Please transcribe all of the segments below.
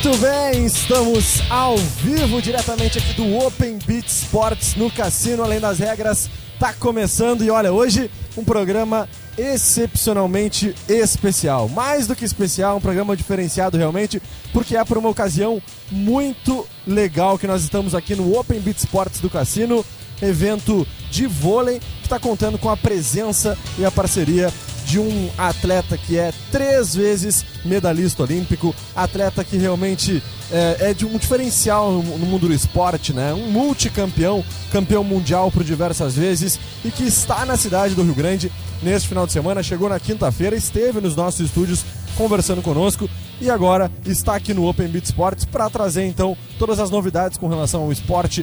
Muito bem, estamos ao vivo diretamente aqui do Open Beat Sports no Cassino Além das Regras. Tá começando e olha, hoje um programa excepcionalmente especial. Mais do que especial, um programa diferenciado realmente, porque é por uma ocasião muito legal que nós estamos aqui no Open Beat Sports do Cassino, evento de vôlei que está contando com a presença e a parceria de um atleta que é três vezes medalhista olímpico, atleta que realmente é, é de um diferencial no, mundo do esporte, né? Um multicampeão, campeão mundial por diversas vezes e que está na cidade do Rio Grande neste final de semana. Chegou na quinta-feira, esteve nos nossos estúdios conversando conosco e agora está aqui no Open Beat Sports para trazer então todas as novidades com relação ao esporte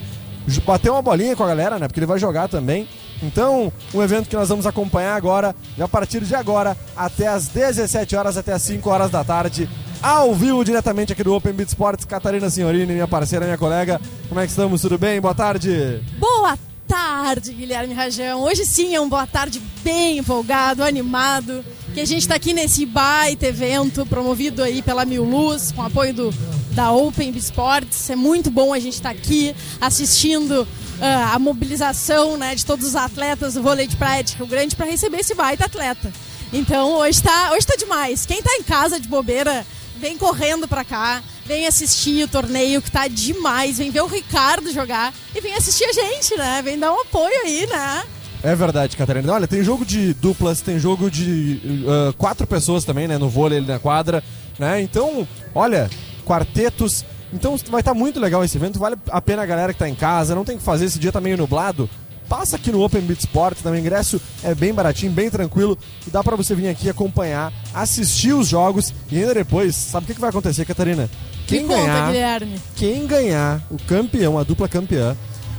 bater uma bolinha com a galera, né? Porque ele vai jogar também. Então, um evento que nós vamos acompanhar agora, a partir de agora, até as 17 horas, até as 5 horas da tarde, ao vivo, diretamente aqui do Open Beat Sports. Catarina Senhorini, minha parceira, minha colega. Como é que estamos? Tudo bem? Boa tarde. Boa tarde, Guilherme Rajão. Hoje sim é um boa tarde bem empolgado, animado, que a gente está aqui nesse baita evento promovido aí pela Mil Luz, com apoio do da Open Sports. É muito bom a gente estar tá aqui assistindo a mobilização né, de todos os atletas do vôlei de praia de Rio Grande para receber esse baita atleta. Então hoje está hoje tá demais. Quem está em casa de bobeira, vem correndo para cá, vem assistir o torneio que tá demais, vem ver o Ricardo jogar e vem assistir a gente, né? Vem dar um apoio aí, né? É verdade, Catarina. Olha, tem jogo de duplas, tem jogo de uh, quatro pessoas também, né? No vôlei ali na quadra, né? Então, olha, quartetos. Então vai estar tá muito legal esse evento, vale a pena a galera que está em casa, não tem que fazer, esse dia tá meio nublado. Passa aqui no Open Beat Sport, também o ingresso é bem baratinho, bem tranquilo e dá para você vir aqui acompanhar, assistir os jogos e ainda depois, sabe o que, que vai acontecer, Catarina? Quem ganhar, Guilherme. quem ganhar, o campeão, a dupla campeã,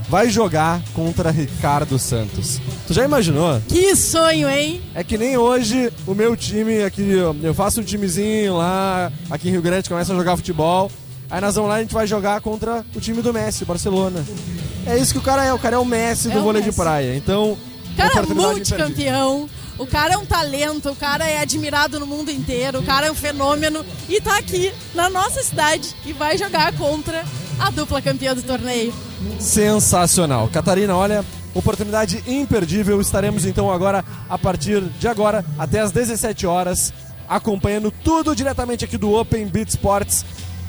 vai jogar contra Ricardo Santos. Tu já imaginou? Que sonho, hein? É que nem hoje o meu time aqui, eu faço um timezinho lá, aqui em Rio Grande, começa a jogar futebol. Aí nós vamos lá e a gente vai jogar contra o time do Messi, Barcelona. É isso que o cara é, o cara é o Messi é do o vôlei Messi. de praia. Então, cara é multicampeão. O cara é um talento, o cara é admirado no mundo inteiro, o cara é um fenômeno e tá aqui na nossa cidade e vai jogar contra a dupla campeã do torneio. Sensacional. Catarina, olha, oportunidade imperdível. Estaremos então agora, a partir de agora, até as 17 horas, acompanhando tudo diretamente aqui do Open Beat Sports.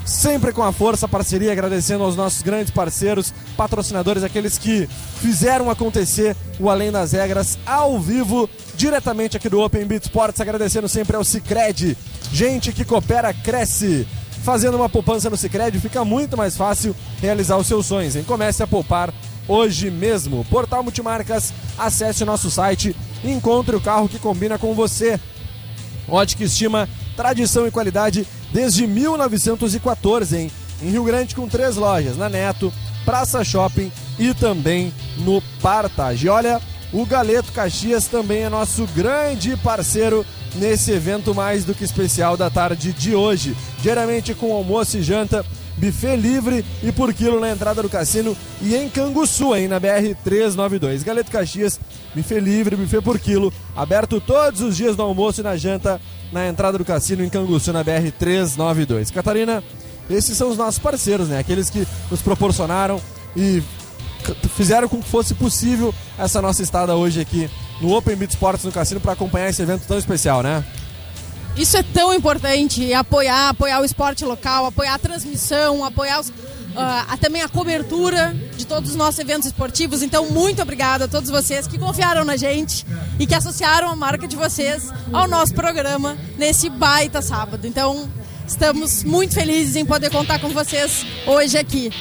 Sempre com a força, a parceria, agradecendo aos nossos grandes parceiros, patrocinadores, aqueles que fizeram acontecer o Além das Regras ao vivo, diretamente aqui do Open Beat Sports, agradecendo sempre ao Cicred. Gente que coopera, cresce fazendo uma poupança no Sicredi fica muito mais fácil realizar os seus sonhos. Hein? Comece a poupar hoje mesmo. Portal Multimarcas, acesse nosso site e encontre o carro que combina com você. Ótica Estima, tradição e qualidade desde 1914, hein? Em Rio Grande com três lojas, na Neto, Praça Shopping e também no Partage. Olha, o Galeto Caxias também é nosso grande parceiro nesse evento mais do que especial da tarde de hoje. Diariamente com almoço e janta, buffet livre e por quilo na entrada do cassino e em Canguçu, hein, na BR 392. Galeto Caxias, buffet livre, buffet por quilo, aberto todos os dias no almoço e na janta na entrada do cassino em Canguçu, na BR 392. Catarina, esses são os nossos parceiros, né? Aqueles que nos proporcionaram e fizeram com que fosse possível essa nossa estada hoje aqui no Open Beat Sports no Cassino para acompanhar esse evento tão especial, né? Isso é tão importante, apoiar, apoiar o esporte local, apoiar a transmissão, apoiar os, uh, também a cobertura de todos os nossos eventos esportivos. Então, muito obrigada a todos vocês que confiaram na gente e que associaram a marca de vocês ao nosso programa nesse baita sábado. Então, estamos muito felizes em poder contar com vocês hoje aqui.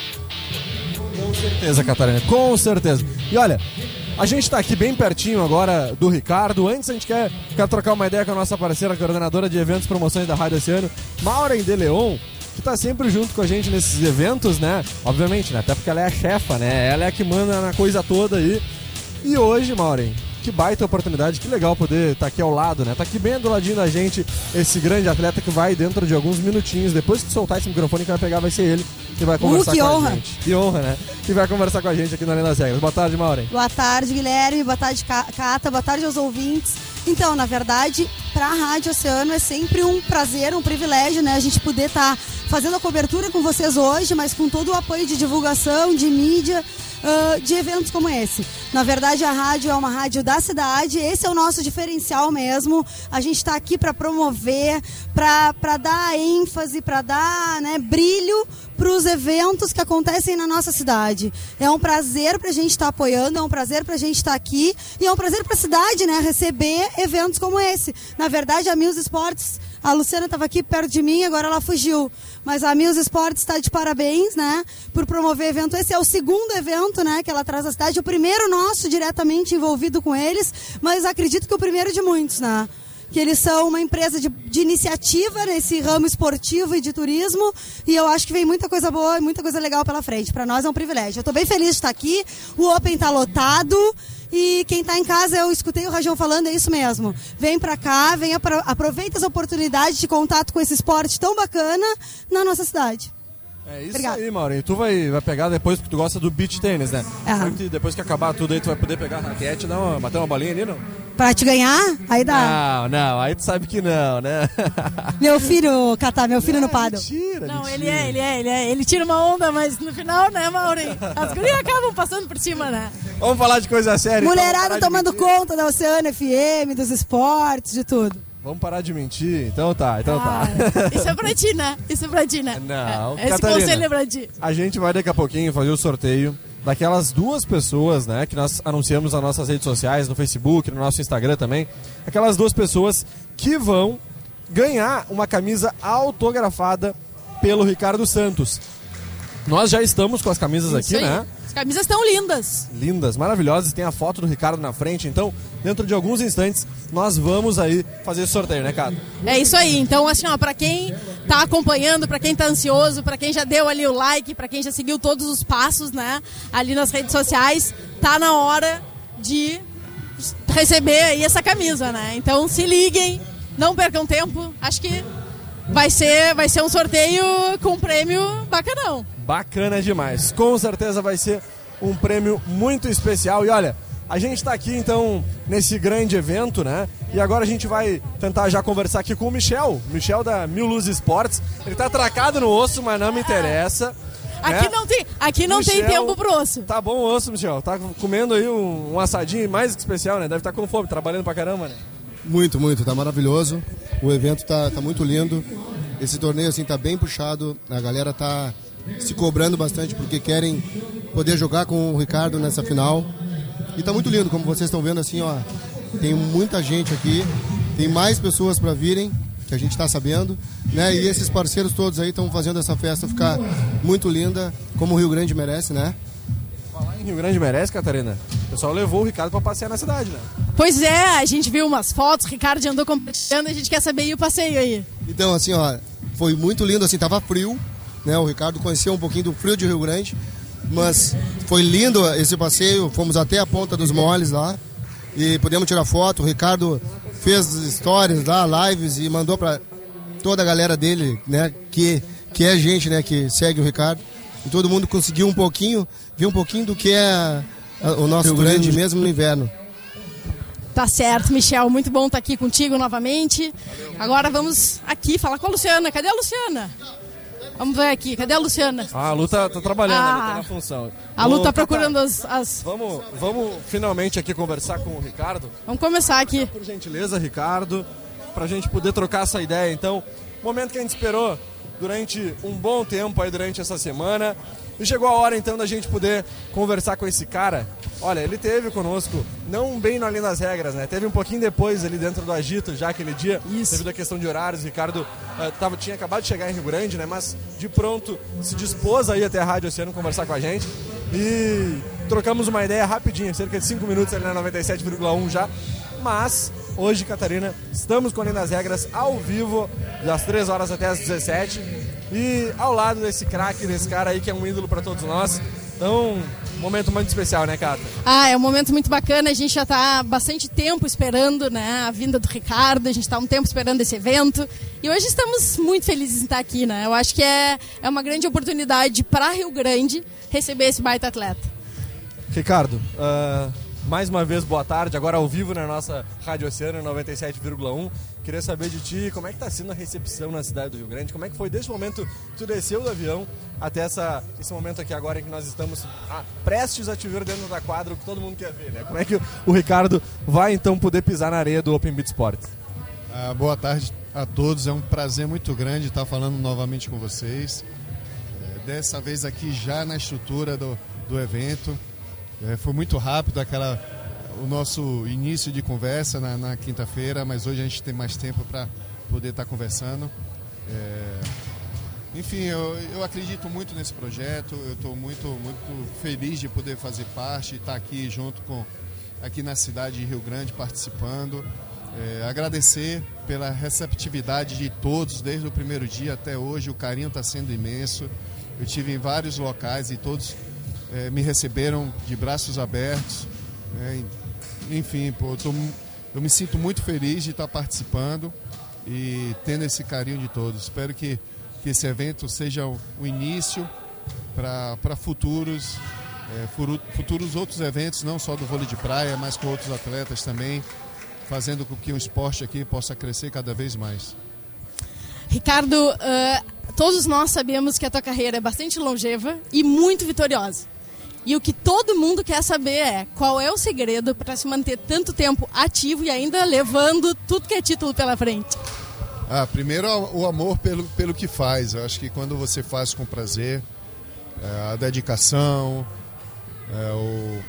Com certeza, Catarina, com certeza. E olha, a gente está aqui bem pertinho agora do Ricardo. Antes a gente quer, quer trocar uma ideia com a nossa parceira, coordenadora de eventos e promoções da Rádio esse ano, Maureen De Leon, que está sempre junto com a gente nesses eventos, né? Obviamente, né? Até porque ela é a chefa, né? Ela é a que manda na coisa toda aí. E hoje, Maureen, que baita oportunidade, que legal poder estar tá aqui ao lado, né? Tá aqui bem do ladinho da gente, esse grande atleta que vai dentro de alguns minutinhos, depois que soltar esse microfone que vai pegar vai ser ele que vai conversar uh, que com honra. a gente. Que honra, né? Que vai conversar com a gente aqui no Além das Regras. Boa tarde, Maureen. Boa tarde, Guilherme. Boa tarde, Cata. Boa tarde aos ouvintes. Então, na verdade, para a Rádio Oceano é sempre um prazer, um privilégio, né? A gente poder estar tá fazendo a cobertura com vocês hoje, mas com todo o apoio de divulgação, de mídia uh, de eventos como esse. Na verdade, a rádio é uma rádio da cidade, esse é o nosso diferencial mesmo. A gente está aqui para promover, para dar ênfase, para dar né, brilho para os eventos que acontecem na nossa cidade. É um prazer para a gente estar tá apoiando, é um prazer para a gente estar tá aqui e é um prazer para a cidade né, receber eventos como esse. Na verdade, a Mills Esportes a Luciana estava aqui perto de mim, agora ela fugiu. Mas a Mills Sports está de parabéns, né? Por promover evento. Esse é o segundo evento, né? Que ela traz à cidade. O primeiro nosso diretamente envolvido com eles, mas acredito que o primeiro de muitos, né? que eles são uma empresa de, de, iniciativa nesse ramo esportivo e de turismo e eu acho que vem muita coisa boa e muita coisa legal pela frente. Para nós é um privilégio. Eu estou bem feliz de estar aqui. O Open está lotado. E quem está em casa, eu escutei o Rajão falando, é isso mesmo. Vem para cá, vem aproveita as oportunidades de contato com esse esporte tão bacana na nossa cidade. É isso Obrigada. aí, Maurinho. Tu vai, vai pegar depois, porque tu gosta do beach tênis, né? É. Depois que acabar tudo aí, tu vai poder pegar a raquete e uma, bater uma bolinha ali, não? Pra te ganhar? Aí dá. Não, não, aí tu sabe que não, né? Meu filho, Catar, meu filho é, no paddle. Mentira, Não, mentira. ele é, ele é, ele é. Ele tira uma onda, mas no final, né, Maurinho? As gurias acabam passando por cima, né? Vamos falar de coisa séria. Então, Mulherada então, tomando conta da Oceano FM, dos esportes, de tudo. Vamos parar de mentir? Então tá, então tá. ah, tá. Isso é pra ti, né? Isso é pra ti, né? Não, é, Esse Catarina, conselho é pra ti. A gente vai daqui a pouquinho fazer o sorteio daquelas duas pessoas, né, que nós anunciamos nas nossas redes sociais, no Facebook, no nosso Instagram também. Aquelas duas pessoas que vão ganhar uma camisa autografada pelo Ricardo Santos. Nós já estamos com as camisas Isso aqui, aí. né? camisas estão lindas. Lindas, maravilhosas. Tem a foto do Ricardo na frente. Então, dentro de alguns instantes, nós vamos aí fazer esse sorteio, né, Cado? É isso aí. Então, assim, ó, pra quem tá acompanhando, pra quem tá ansioso, pra quem já deu ali o like, pra quem já seguiu todos os passos, né, ali nas redes sociais, tá na hora de receber aí essa camisa, né? Então, se liguem, não percam tempo. Acho que vai ser, vai ser um sorteio com um prêmio bacanão. Bacana demais. Com certeza vai ser um prêmio muito especial. E olha, a gente está aqui então nesse grande evento, né? E agora a gente vai tentar já conversar aqui com o Michel, Michel da Mil Luz Esportes. Ele está atracado no osso, mas não me interessa. Aqui né? não tem, aqui não Michel, tem tempo pro osso. Tá bom o osso, Michel. Tá comendo aí um, um assadinho mais que especial, né? Deve estar tá com fome, trabalhando pra caramba, né? Muito, muito. Tá maravilhoso. O evento tá, tá muito lindo. Esse torneio assim tá bem puxado. A galera tá se cobrando bastante porque querem poder jogar com o Ricardo nessa final. E tá muito lindo, como vocês estão vendo assim, ó. Tem muita gente aqui, tem mais pessoas para virem, que a gente está sabendo, né? E esses parceiros todos aí estão fazendo essa festa ficar muito linda, como o Rio Grande merece, né? Falar em Rio Grande merece, Catarina. O pessoal levou o Ricardo para passear na cidade, né? Pois é, a gente viu umas fotos, o Ricardo andou compartilhando, a gente quer saber aí o passeio aí. Então, assim, ó, foi muito lindo, assim, tava frio, né? O Ricardo conheceu um pouquinho do frio de Rio Grande, mas foi lindo esse passeio. Fomos até a Ponta dos Moles lá e pudemos tirar foto. O Ricardo fez histórias lá, lives e mandou para toda a galera dele, né? Que, que é gente, né? Que segue o Ricardo. E todo mundo conseguiu um pouquinho, ver um pouquinho do que é o nosso Rio Grande mesmo no inverno. Tá certo, Michel. Muito bom estar aqui contigo novamente. Agora vamos aqui falar com a Luciana. Cadê a Luciana? Vamos ver aqui, cadê a Luciana? Ah, a Lu tá, tá trabalhando, ah, a Lu tá na função. A Lu tá procurando as, as, Vamos, vamos finalmente aqui conversar com o Ricardo? Vamos começar aqui. Por gentileza, Ricardo, pra gente poder trocar essa ideia. Então, Momento que a gente esperou durante um bom tempo aí durante essa semana. E chegou a hora então da gente poder conversar com esse cara. Olha, ele teve conosco, não bem na linha das regras, né? Teve um pouquinho depois ali dentro do agito, já aquele dia, Isso. devido à questão de horários. O Ricardo uh, tava, tinha acabado de chegar em Rio Grande, né? Mas de pronto se dispôs aí até a Rádio Oceano conversar com a gente. E trocamos uma ideia rapidinho, cerca de 5 minutos ali na 97,1 já. Mas hoje, Catarina, estamos com a linha das regras ao vivo, das 3 horas até as 17 e ao lado desse craque, desse cara aí que é um ídolo para todos nós. Então, um momento muito especial, né, Cata? Ah, é um momento muito bacana. A gente já está há bastante tempo esperando né, a vinda do Ricardo. A gente está um tempo esperando esse evento. E hoje estamos muito felizes em estar aqui, né? Eu acho que é, é uma grande oportunidade para Rio Grande receber esse baita atleta. Ricardo, uh, mais uma vez boa tarde, agora ao vivo na nossa Rádio Oceano 97,1. Queria saber de ti como é que está sendo a recepção na cidade do Rio Grande, como é que foi desde o momento que tu desceu do avião até essa, esse momento aqui agora em que nós estamos ah, prestes a te ver dentro da quadra, que todo mundo quer ver, né? Como é que o, o Ricardo vai então poder pisar na areia do Open Beat Sports? Ah, boa tarde a todos, é um prazer muito grande estar falando novamente com vocês. É, dessa vez aqui já na estrutura do, do evento. É, foi muito rápido aquela o nosso início de conversa na, na quinta-feira, mas hoje a gente tem mais tempo para poder estar conversando. É, enfim, eu, eu acredito muito nesse projeto, eu estou muito, muito feliz de poder fazer parte, estar aqui junto com aqui na cidade de Rio Grande participando. É, agradecer pela receptividade de todos desde o primeiro dia até hoje, o carinho está sendo imenso. Eu tive em vários locais e todos é, me receberam de braços abertos. É, enfim, pô, eu, tô, eu, me sinto muito feliz de estar participando e tendo esse carinho de todos. Espero que, que esse evento seja o, o início para futuros, é, futuros outros eventos, não só do vôlei de praia, mas com outros atletas também, fazendo com que o esporte aqui possa crescer cada vez mais. Ricardo, uh, todos nós sabemos que a tua carreira é bastante longeva e muito vitoriosa. E o que todo mundo quer saber é qual é o segredo para se manter tanto tempo ativo e ainda levando tudo que é título pela frente. Ah, primeiro o amor pelo, pelo que faz. Eu acho que quando você faz com prazer, é, a dedicação, é, o...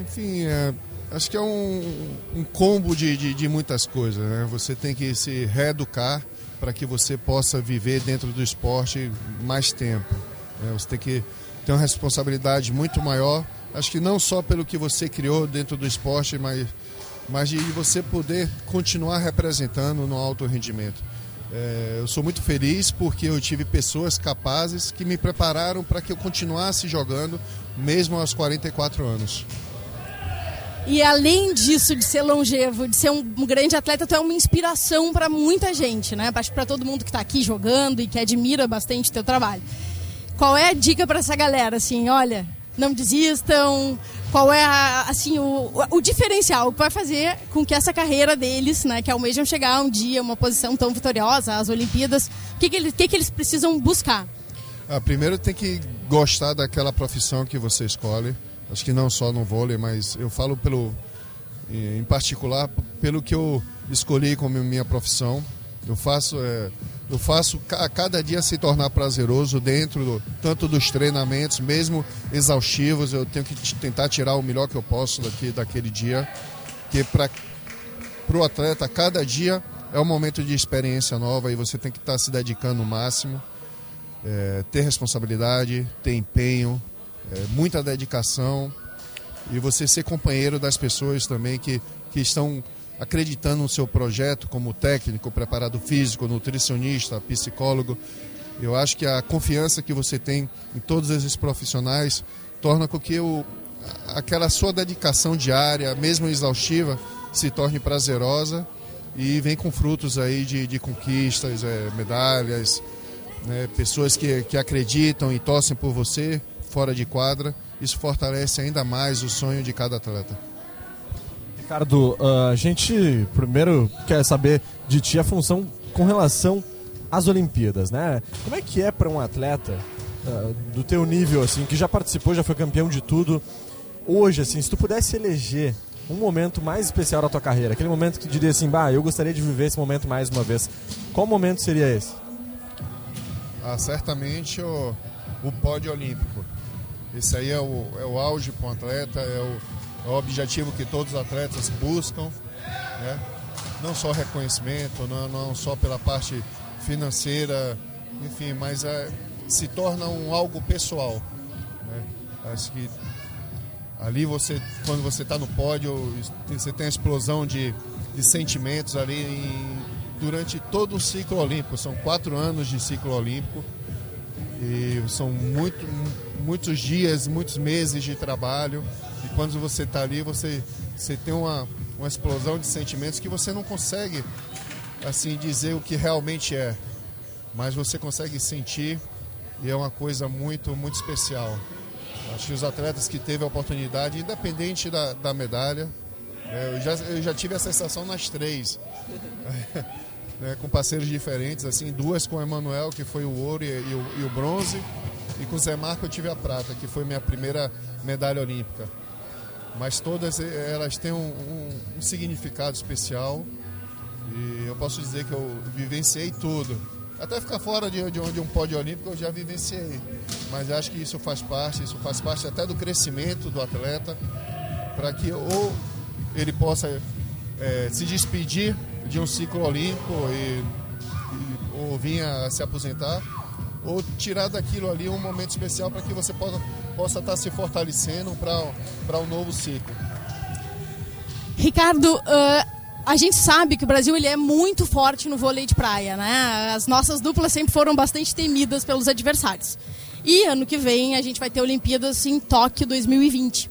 enfim, é, acho que é um, um combo de, de, de, muitas coisas. Né? Você tem que se reeducar para que você possa viver dentro do esporte mais tempo. Né? Você tem que tem uma responsabilidade muito maior. Acho que não só pelo que você criou dentro do esporte, mas, mas de você poder continuar representando no alto rendimento. É, eu sou muito feliz porque eu tive pessoas capazes que me prepararam para que eu continuasse jogando, mesmo aos 44 anos. E além disso, de ser longevo, de ser um, grande atleta, tu é uma inspiração para muita gente, né? Para todo mundo que está aqui jogando e que admira bastante o teu trabalho. Qual é a dica para essa galera? Assim, olha, não desistam. Qual é a, assim o, o diferencial que vai fazer com que essa carreira deles, né, que almejam chegar um dia uma posição tão vitoriosa às Olimpíadas, o que, que, eles, que, que eles precisam buscar? Ah, primeiro tem que gostar daquela profissão que você escolhe. Acho que não só no vôlei, mas eu falo pelo, em particular pelo que eu escolhi como minha profissão. Eu faço é, eu faço a cada dia se tornar prazeroso dentro do, tanto dos treinamentos, mesmo exaustivos, eu tenho que tentar tirar o melhor que eu posso daqui, daquele dia. Que para o atleta, cada dia é um momento de experiência nova e você tem que estar tá se dedicando o máximo. É, ter responsabilidade, ter empenho, é, muita dedicação e você ser companheiro das pessoas também que, que estão acreditando no seu projeto como técnico, preparado físico, nutricionista, psicólogo. Eu acho que a confiança que você tem em todos esses profissionais torna com que o, aquela sua dedicação diária, mesmo exaustiva, se torne prazerosa e vem com frutos aí de, de conquistas, é, medalhas, né, pessoas que, que acreditam e torcem por você fora de quadra. Isso fortalece ainda mais o sonho de cada atleta. Ricardo, uh, a gente primeiro quer saber de ti a função com relação às Olimpíadas, né? Como é que é para um atleta uh, do teu nível, assim, que já participou, já foi campeão de tudo, hoje, assim, se tu pudesse eleger um momento mais especial da tua carreira, aquele momento que diria assim, bah, eu gostaria de viver esse momento mais uma vez, qual momento seria esse? Ah, certamente o, o pódio olímpico. Esse aí é o, é o auge para um atleta, é o, é o objetivo que todos os atletas buscam. Né? Não só reconhecimento, não, não só pela parte financeira, enfim, mas é, se torna um algo pessoal. Né? Acho que ali você, quando você está no pódio, você tem a explosão de, de sentimentos ali em, durante todo o ciclo olímpico. São quatro anos de ciclo olímpico e são muito, muitos dias, muitos meses de trabalho. Quando você está ali, você, você tem uma, uma explosão de sentimentos que você não consegue assim dizer o que realmente é, mas você consegue sentir e é uma coisa muito, muito especial. Acho que os atletas que teve a oportunidade, independente da, da medalha, é, eu, já, eu já tive a sensação nas três, né, com parceiros diferentes, assim, duas com o Emanuel, que foi o ouro e, e, o, e o bronze, e com o Zé Marco eu tive a prata, que foi minha primeira medalha olímpica. Mas todas eh, elas têm um, um, um significado especial e eu posso dizer que eu vivenciei tudo. Até ficar fora de, de onde um pódio olímpico eu já vivenciei. Mas acho que isso faz parte, isso faz parte até do crescimento do atleta, para que ou ele possa é, se despedir de um ciclo olímpico e, e, ou vinha se aposentar, ou tirar daquilo ali um momento especial para que você possa, possa estar tá se fortalecendo para um novo ciclo. Ricardo, uh, a gente sabe que o Brasil ele é muito forte no vôlei de praia, né? As nossas duplas sempre foram bastante temidas pelos adversários. E ano que vem a gente vai ter Olimpíadas em Tóquio 2020.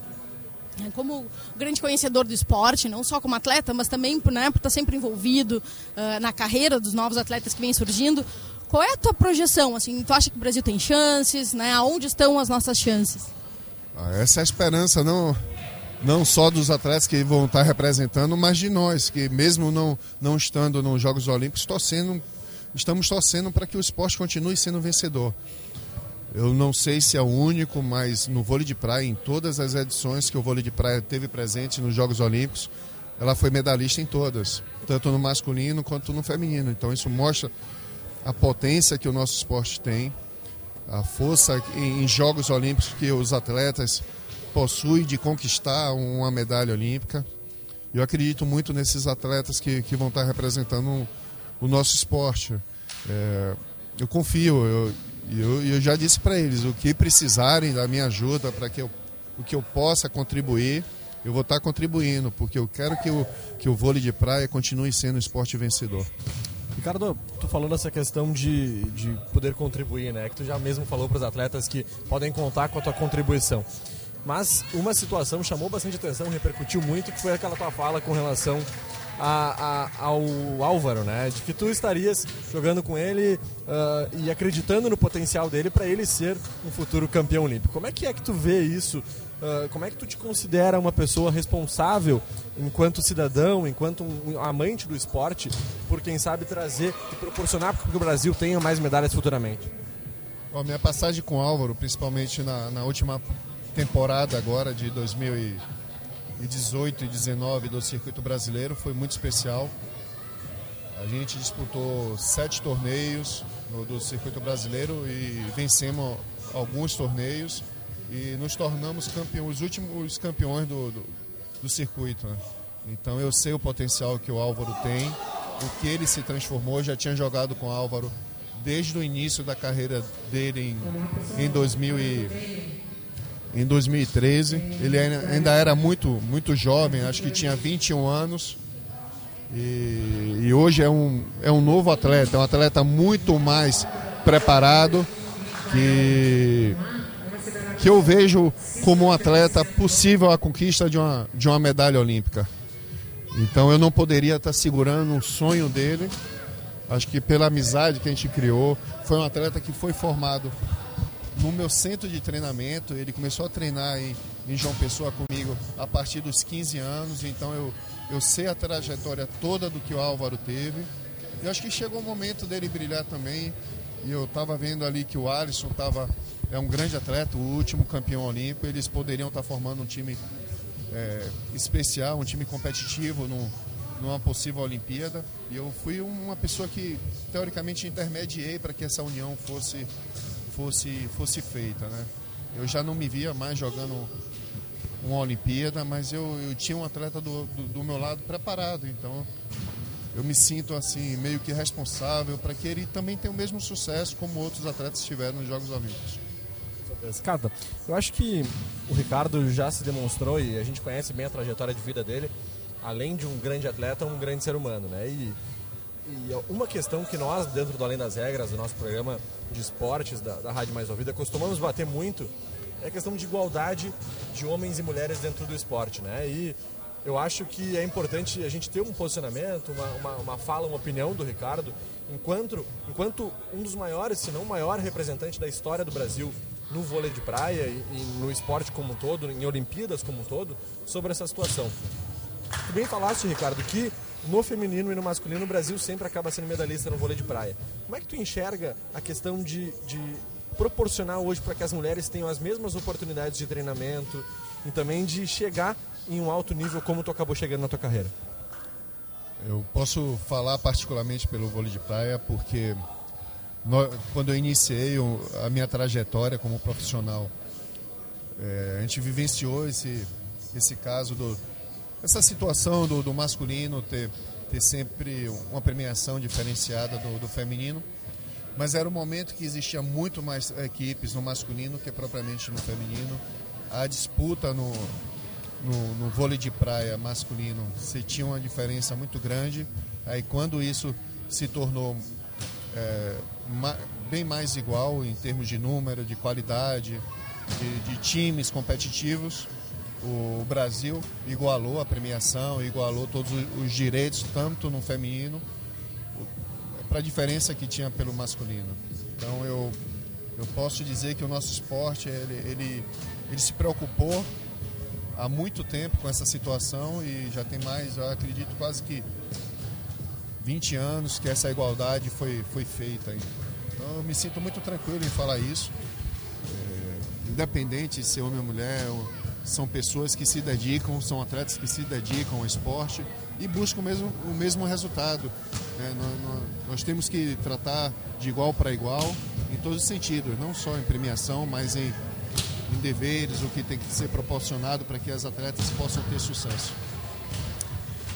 Como grande conhecedor do esporte, não só como atleta, mas também né, por estar sempre envolvido uh, na carreira dos novos atletas que vêm surgindo, qual é a tua projeção? Assim, tu acha que o Brasil tem chances? Né? Aonde estão as nossas chances? Ah, essa é a esperança, não, não só dos atletas que vão estar representando, mas de nós, que mesmo não, não estando nos Jogos Olímpicos, torcendo, estamos torcendo para que o esporte continue sendo vencedor. Eu não sei se é o único, mas no vôlei de praia, em todas as edições que o vôlei de praia teve presente nos Jogos Olímpicos, ela foi medalhista em todas, tanto no masculino quanto no feminino. Então isso mostra a potência que o nosso esporte tem, a força em Jogos Olímpicos que os atletas possuem de conquistar uma medalha olímpica. Eu acredito muito nesses atletas que, que vão estar representando o nosso esporte. É, eu confio, eu, eu, eu já disse para eles o que precisarem da minha ajuda para que eu, o que eu possa contribuir, eu vou estar contribuindo, porque eu quero que o, que o vôlei de praia continue sendo um esporte vencedor. Ricardo, tu falou dessa questão de, de poder contribuir, né? Que tu já mesmo falou para os atletas que podem contar com a tua contribuição. Mas uma situação chamou bastante atenção, repercutiu muito, que foi aquela tua fala com relação a, a, ao Álvaro, né? De que tu estarias jogando com ele uh, e acreditando no potencial dele para ele ser um futuro campeão olímpico. Como é que é que tu vê isso Uh, como é que tu te considera uma pessoa responsável enquanto cidadão, enquanto um amante do esporte, por quem sabe trazer e proporcionar para que o Brasil tenha mais medalhas futuramente? Bom, minha passagem com o Álvaro, principalmente na, na última temporada agora de 2018 e 2019 do circuito brasileiro, foi muito especial. A gente disputou sete torneios do circuito brasileiro e vencemos alguns torneios e nos tornamos campeões, os últimos campeões do, do, do circuito. Né? Então eu sei o potencial que o Álvaro tem, o que ele se transformou. Já tinha jogado com o Álvaro desde o início da carreira dele em, em, 2000 e, em 2013. Ele ainda era muito, muito jovem, acho que tinha 21 anos. E, e hoje é um, é um novo atleta, é um atleta muito mais preparado que que eu vejo como um atleta possível a conquista de uma, de uma medalha olímpica. Então eu não poderia estar segurando um sonho dele. Acho que pela amizade que a gente criou, foi um atleta que foi formado no meu centro de treinamento. Ele começou a treinar em, em João Pessoa comigo a partir dos 15 anos. Então eu, eu sei a trajetória toda do que o Álvaro teve. E acho que chegou o momento dele brilhar também. E eu estava vendo ali que o Alisson estava é um grande atleta, o último campeão olímpico. Eles poderiam estar formando um time é, especial, um time competitivo no, numa possível Olimpíada. E eu fui uma pessoa que, teoricamente, intermediei para que essa união fosse, fosse, fosse feita. Né? Eu já não me via mais jogando uma Olimpíada, mas eu, eu tinha um atleta do, do, do meu lado preparado. Então, eu me sinto assim meio que responsável para que ele também tenha o mesmo sucesso como outros atletas tiveram nos Jogos Olímpicos. Cara, eu acho que o Ricardo já se demonstrou e a gente conhece bem a trajetória de vida dele, além de um grande atleta, um grande ser humano, né? E, e uma questão que nós, dentro do Além das Regras, do nosso programa de esportes da, da Rádio Mais Ouvida, costumamos bater muito é a questão de igualdade de homens e mulheres dentro do esporte, né? E eu acho que é importante a gente ter um posicionamento, uma, uma, uma fala, uma opinião do Ricardo, enquanto, enquanto um dos maiores, se não o maior representante da história do Brasil no vôlei de praia e, e, no esporte como um todo, em Olimpíadas como um todo, sobre essa situação. Tu bem falaste, Ricardo, que no feminino e no masculino o Brasil sempre acaba sendo medalhista no vôlei de praia. Como é que tu enxerga a questão de, de proporcionar hoje para que as mulheres tenham as mesmas oportunidades de treinamento e também de chegar em um alto nível como tu acabou chegando na tua carreira? Eu posso falar particularmente pelo vôlei de praia porque quando eu iniciei a minha trajetória como profissional, é, a gente vivenciou esse, esse caso, do, essa situação do, do masculino ter, ter sempre uma premiação diferenciada do, do feminino, mas era um momento que existia muito mais equipes no masculino que propriamente no feminino. A disputa no, no, no vôlei de praia masculino se tinha uma diferença muito grande. Aí quando isso se tornou é, ma, bem mais igual em termos de número, de qualidade, de, de times competitivos, o Brasil igualou a premiação, igualou todos os direitos, tanto no feminino, para a diferença que tinha pelo masculino. Então eu, eu posso dizer que o nosso esporte ele, ele, ele se preocupou há muito tempo com essa situação e já tem mais, eu acredito, quase que 20 anos que essa igualdade foi, foi feita. Então eu me sinto muito tranquilo em falar isso. É, independente de ser homem ou mulher, são pessoas que se dedicam, são atletas que se dedicam ao esporte e buscam o mesmo, o mesmo resultado. É, nós, nós, temos que tratar de igual para igual em todos os sentidos, não só em premiação, mas em em deveres, o que tem que ser proporcionado para que as atletas possam ter sucesso.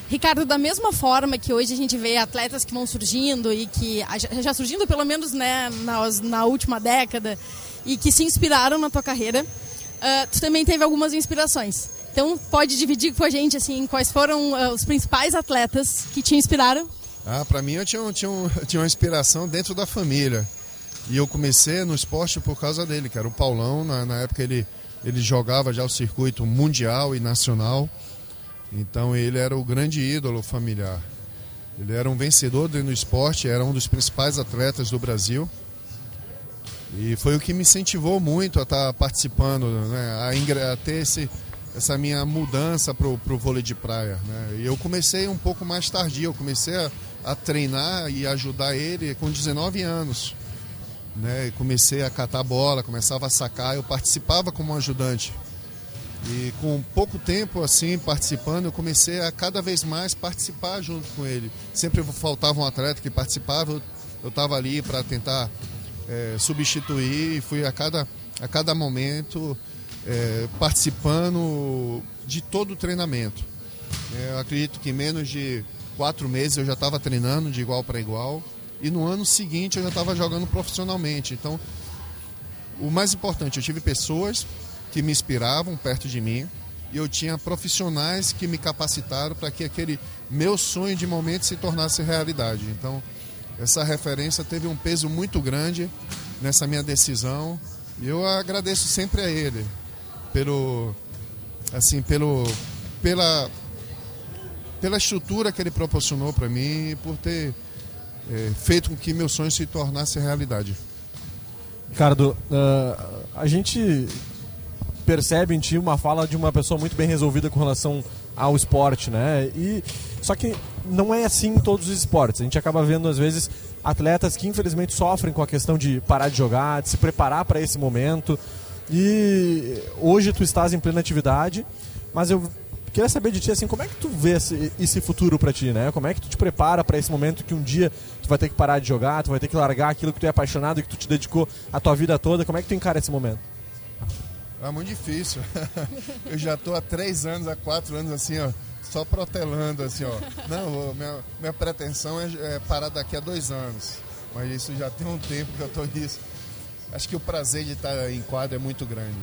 Ricardo, da mesma forma que hoje a gente vê atletas que vão surgindo e que já surgindo pelo menos né, na, na última década e que se inspiraram na tua carreira, uh, tu também teve algumas inspirações. Então pode dividir com a gente assim quais foram uh, os principais atletas que te inspiraram? Ah, para mim eu tinha, tinha, tinha uma inspiração dentro da família. E eu comecei no esporte por causa dele, era o Paulão. Na, na época ele, ele jogava já o circuito mundial e nacional. Então ele era o grande ídolo familiar. Ele era um vencedor do esporte, era um dos principais atletas do Brasil. E foi o que me incentivou muito a estar participando, né, a, a ter esse, essa minha mudança para o vôlei de praia. Né. E eu comecei um pouco mais tardio, eu comecei a, a treinar e ajudar ele com 19 anos né? comecei a catar bola, começava a sacar, eu participava como ajudante. E com pouco tempo assim participando, eu comecei a cada vez mais participar junto com ele. Sempre faltava um atleta que participava, eu estava ali para tentar é, substituir e fui a cada, a cada momento é, participando de todo o treinamento. É, eu acredito que em menos de quatro meses eu já estava treinando de igual para igual e no ano seguinte eu já estava jogando profissionalmente. Então, o mais importante, eu tive pessoas que me inspiravam perto de mim e eu tinha profissionais que me capacitaram para que aquele meu sonho de momento se tornasse realidade. Então, essa referência teve um peso muito grande nessa minha decisão e eu agradeço sempre a ele pelo assim pelo pela pela estrutura que ele proporcionou para mim e por ter é, feito com que meu sonho se tornasse realidade. Ricardo, uh, a gente percebe em ti uma fala de uma pessoa muito bem resolvida com relação ao esporte, né? E só que não é assim em todos os esportes. A gente acaba vendo às vezes atletas que infelizmente sofrem com a questão de parar de jogar, de se preparar para esse momento. E hoje tu estás em plena atividade, mas eu Queria saber de ti, assim, como é que tu vê esse, esse futuro pra ti, né? Como é que tu te prepara para esse momento que um dia tu vai ter que parar de jogar, tu vai ter que largar aquilo que tu é apaixonado que tu te dedicou a tua vida toda. Como é que tu encara esse momento? É muito difícil. Eu já tô há três anos, há quatro anos assim, ó, só protelando assim, ó. Não, minha, minha pretensão é, é parar daqui a dois anos. Mas isso já tem um tempo que eu tô nisso. Acho que o prazer de estar em quadra é muito grande.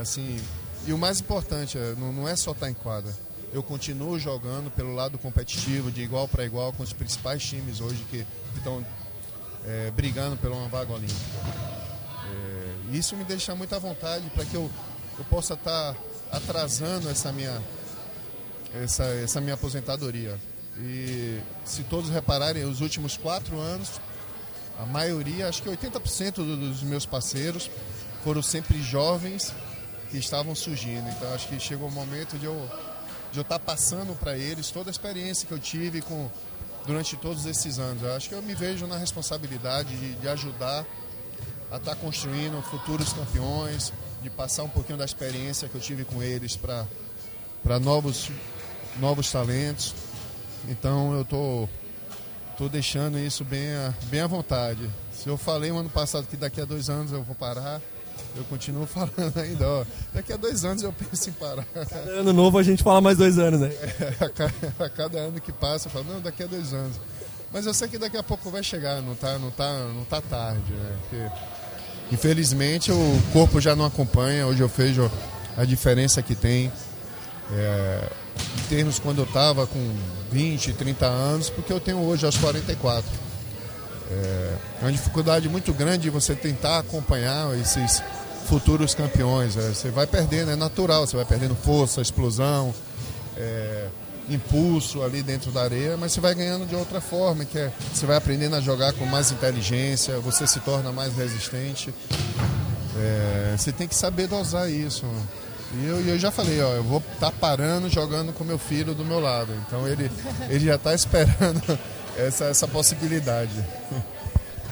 Assim, e o mais importante é, não, não é só estar em quadra. Eu continuo jogando pelo lado competitivo, de igual para igual, com os principais times hoje que estão é, brigando pela uma vaga olímpica. Isso me deixa muito à vontade para que eu, eu possa estar atrasando essa minha, essa, essa minha aposentadoria. E se todos repararem, os últimos quatro anos, a maioria, acho que 80% dos meus parceiros foram sempre jovens que estavam surgindo. Então acho que chegou o momento de eu de eu estar passando para eles toda a experiência que eu tive com durante todos esses anos. Eu acho que eu me vejo na responsabilidade de, de ajudar a estar construindo futuros campeões, de passar um pouquinho da experiência que eu tive com eles para novos novos talentos. Então eu tô tô deixando isso bem bem à vontade. Se eu falei no ano passado que daqui a dois anos eu vou parar, eu continuo falando ainda, ó. Daqui a dois anos eu penso em parar. Cada ano novo a gente fala mais dois anos, né? É, a, cada, a, cada, ano que passa eu falo, não, daqui a dois anos. Mas eu sei que daqui a pouco vai chegar, não tá, não tá, não tá tarde, né? Porque, infelizmente o corpo já não acompanha, hoje eu vejo a diferença que tem. É, em termos quando eu estava com 20, 30 anos, porque eu tenho hoje aos 44. É, é uma dificuldade muito grande você tentar acompanhar esses futuros campeões. É, você vai perdendo, é natural, você vai perdendo força, explosão, é, impulso ali dentro da areia, mas você vai ganhando de outra forma, que é você vai aprendendo a jogar com mais inteligência, você se torna mais resistente. É, você tem que saber dosar isso. E eu, eu já falei, ó, eu vou estar tá parando jogando com meu filho do meu lado. Então ele, ele já está esperando essa, essa possibilidade.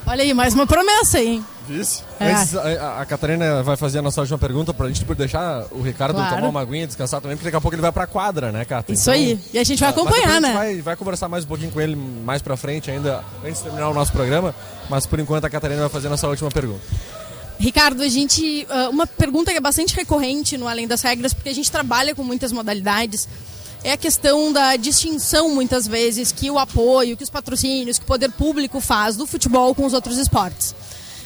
Olha aí, mais uma promessa aí, hein? Disse. É. Antes, a, a, Catarina vai fazer a nossa última pergunta pra gente deixar o Ricardo claro. tomar uma aguinha, descansar também, porque daqui a pouco ele vai pra quadra, né, Catarina? Isso então, aí. E a gente vai acompanhar, né? Vai, vai conversar mais um pouquinho com ele mais pra frente ainda, antes de terminar o nosso programa. Mas por enquanto a Catarina vai fazer a nossa última pergunta. Ricardo, a gente. Ah, uma pergunta que é bastante recorrente no Além das Regras, porque a gente trabalha com muitas modalidades é a questão da distinção, muitas vezes, que o apoio, que os patrocínios, que o poder público faz do futebol com os outros esportes.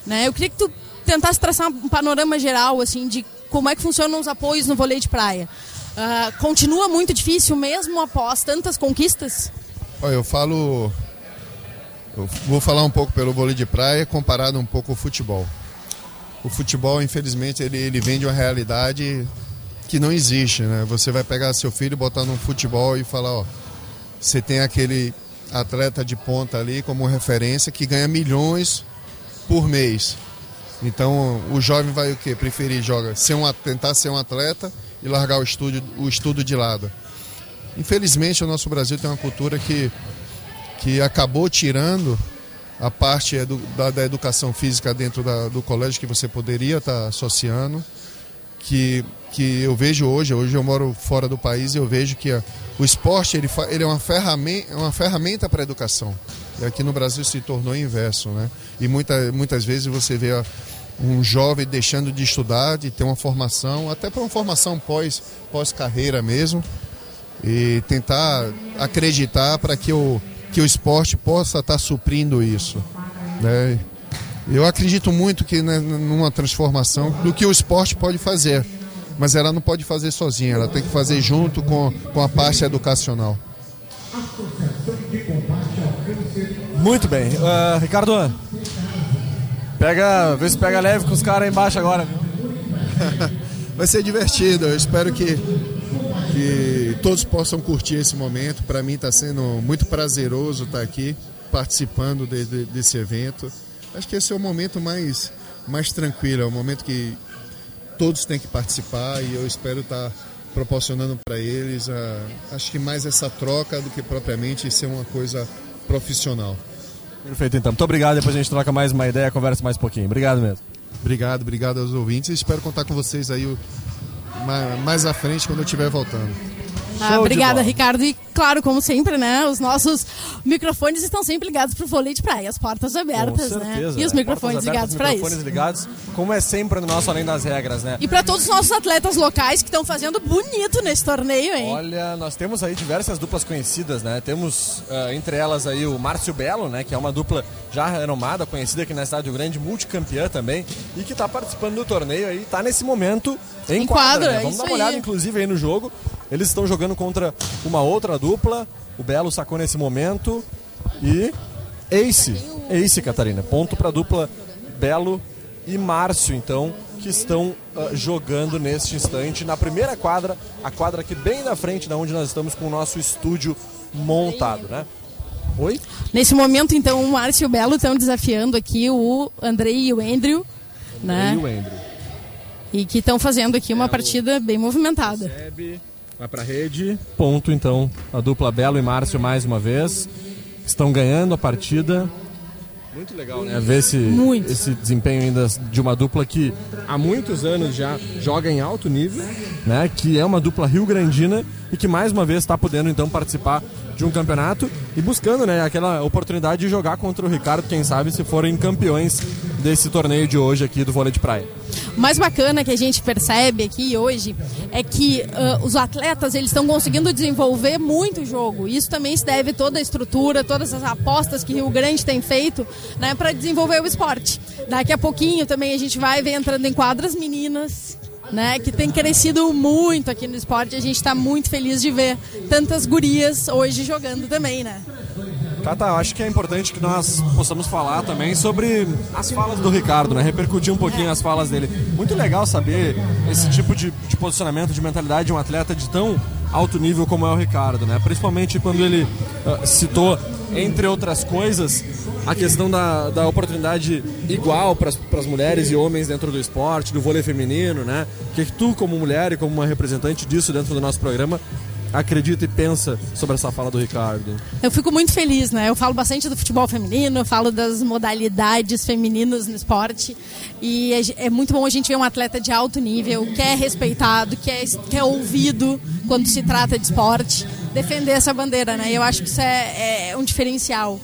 Né? Eu queria que tu tentasse traçar um panorama geral, assim, de como é que funcionam os apoios no vôlei de praia. Uh, continua muito difícil mesmo após tantas conquistas? Eu falo... Eu vou falar um pouco pelo vôlei de praia comparado um pouco ao futebol. O futebol, infelizmente, ele, ele vem de uma realidade que não existe, né? Você vai pegar seu filho, botar no futebol e falar, ó, você tem aquele atleta de ponta ali como referência que ganha milhões por mês. Então o jovem vai o quê? Preferir joga, ser um, tentar ser um atleta e largar o estudo, o estudo de lado. Infelizmente o nosso Brasil tem uma cultura que, que acabou tirando a parte edu, da, da, educação física dentro da, do colégio que você poderia estar associando que, que eu vejo hoje, hoje eu moro fora do país e eu vejo que a, o esporte ele, ele é uma ferramenta, uma ferramenta para a educação. E aqui no Brasil se tornou inverso, né? E muita, muitas vezes você vê um jovem deixando de estudar, de ter uma formação, até para uma formação pós, pós-carreira mesmo, e tentar acreditar para que o, que o esporte possa estar tá suprindo isso. Né? Eu acredito muito que né, numa transformação do que o esporte pode fazer, mas ela não pode fazer sozinha, ela tem que fazer junto com, com a parte educacional. Muito bem. Uh, Ricardo, pega, vê se pega leve com os caras aí embaixo agora. Vai ser divertido, eu espero que, que todos possam curtir esse momento. Para mim está sendo muito prazeroso estar aqui participando de, de, desse evento. Acho que esse é o momento mais, mais tranquilo, é o momento que todos têm que participar e eu espero estar proporcionando para eles, a, acho que mais essa troca do que propriamente ser uma coisa profissional. Perfeito, então. Muito obrigado. Depois a gente troca mais uma ideia, conversa mais um pouquinho. Obrigado mesmo. Obrigado, obrigado aos ouvintes. Espero contar com vocês aí mais à frente quando eu estiver voltando. Ah, obrigada. Ricardo. E claro, como sempre, né? Os nossos microfones estão sempre ligados pro vôlei de praia, as portas abertas, Com certeza. né? E os né? microfones ligados para microfones isso. ligados, como é sempre no nosso Além das Regras, né? E para todos os nossos atletas locais que estão fazendo bonito nesse torneio, hein? Olha, nós temos aí diversas duplas conhecidas, né? Temos ah, entre elas aí o Márcio Belo, né? Que é uma dupla já renomada, conhecida aqui na cidade do Grande, multicampeã também, e que está participando do torneio aí, tá nesse momento em, Em quadra, quadra, né? é Vamos dar uma olhada, aí. inclusive, aí no jogo. Eles estão jogando contra uma outra dupla. O Belo sacou nesse momento. E Ace. Ace, Catarina. Ponto para a dupla Belo e Márcio, então, que estão ah, jogando neste instante na primeira quadra, a quadra aqui bem na frente da onde nós estamos com o nosso estúdio montado, né? Oi? Nesse momento, então, o Márcio e o Belo estão desafiando aqui o Andrei e o Andrew, né? E o Andrew. E que estão fazendo aqui uma partida bem movimentada. Recebe, vai pra rede. Ponto, então, a dupla Belo e Márcio mais uma vez. Estão ganhando a partida. Muito legal, né? Ver esse, Muito. esse desempenho ainda de uma dupla que há muitos anos já joga em alto nível, né? Que é uma dupla rio-grandina e que mais uma vez está podendo então participar de um campeonato e buscando, né, aquela oportunidade de jogar contra o Ricardo, quem sabe, se forem campeões desse torneio de hoje aqui do vôlei de praia. O mais bacana que a gente percebe aqui hoje é que ah, os atletas eles estão conseguindo desenvolver muito o jogo. Isso também se deve toda a estrutura, todas as apostas que Rio Grande tem feito né, para desenvolver o esporte. Daqui a pouquinho também a gente vai ver entrando em quadras meninas. Né, que tem crescido muito aqui no esporte. A gente está muito feliz de ver tantas gurias hoje jogando também, né? Cata, eu acho que é importante que nós possamos falar também sobre as falas do Ricardo, né? Repercutir um pouquinho as falas dele. Muito legal saber esse tipo de, de posicionamento, de mentalidade de um atleta de tão alto nível como é o Ricardo, né? Principalmente quando ele ah, citou, entre outras coisas, a questão da, da oportunidade igual para as mulheres e homens dentro do esporte, do vôlei feminino, né? O que, que tu, como mulher e como uma representante disso dentro do nosso programa, acredita e pensa sobre essa fala do Ricardo? Eu fico muito feliz, né? Eu falo bastante do futebol feminino, eu falo das modalidades femininas no esporte. E é, é muito bom a gente ver um atleta de alto nível, que é respeitado, que é, que é ouvido quando se trata de esporte, defender essa bandeira, né? Eu acho que isso é, é um diferencial.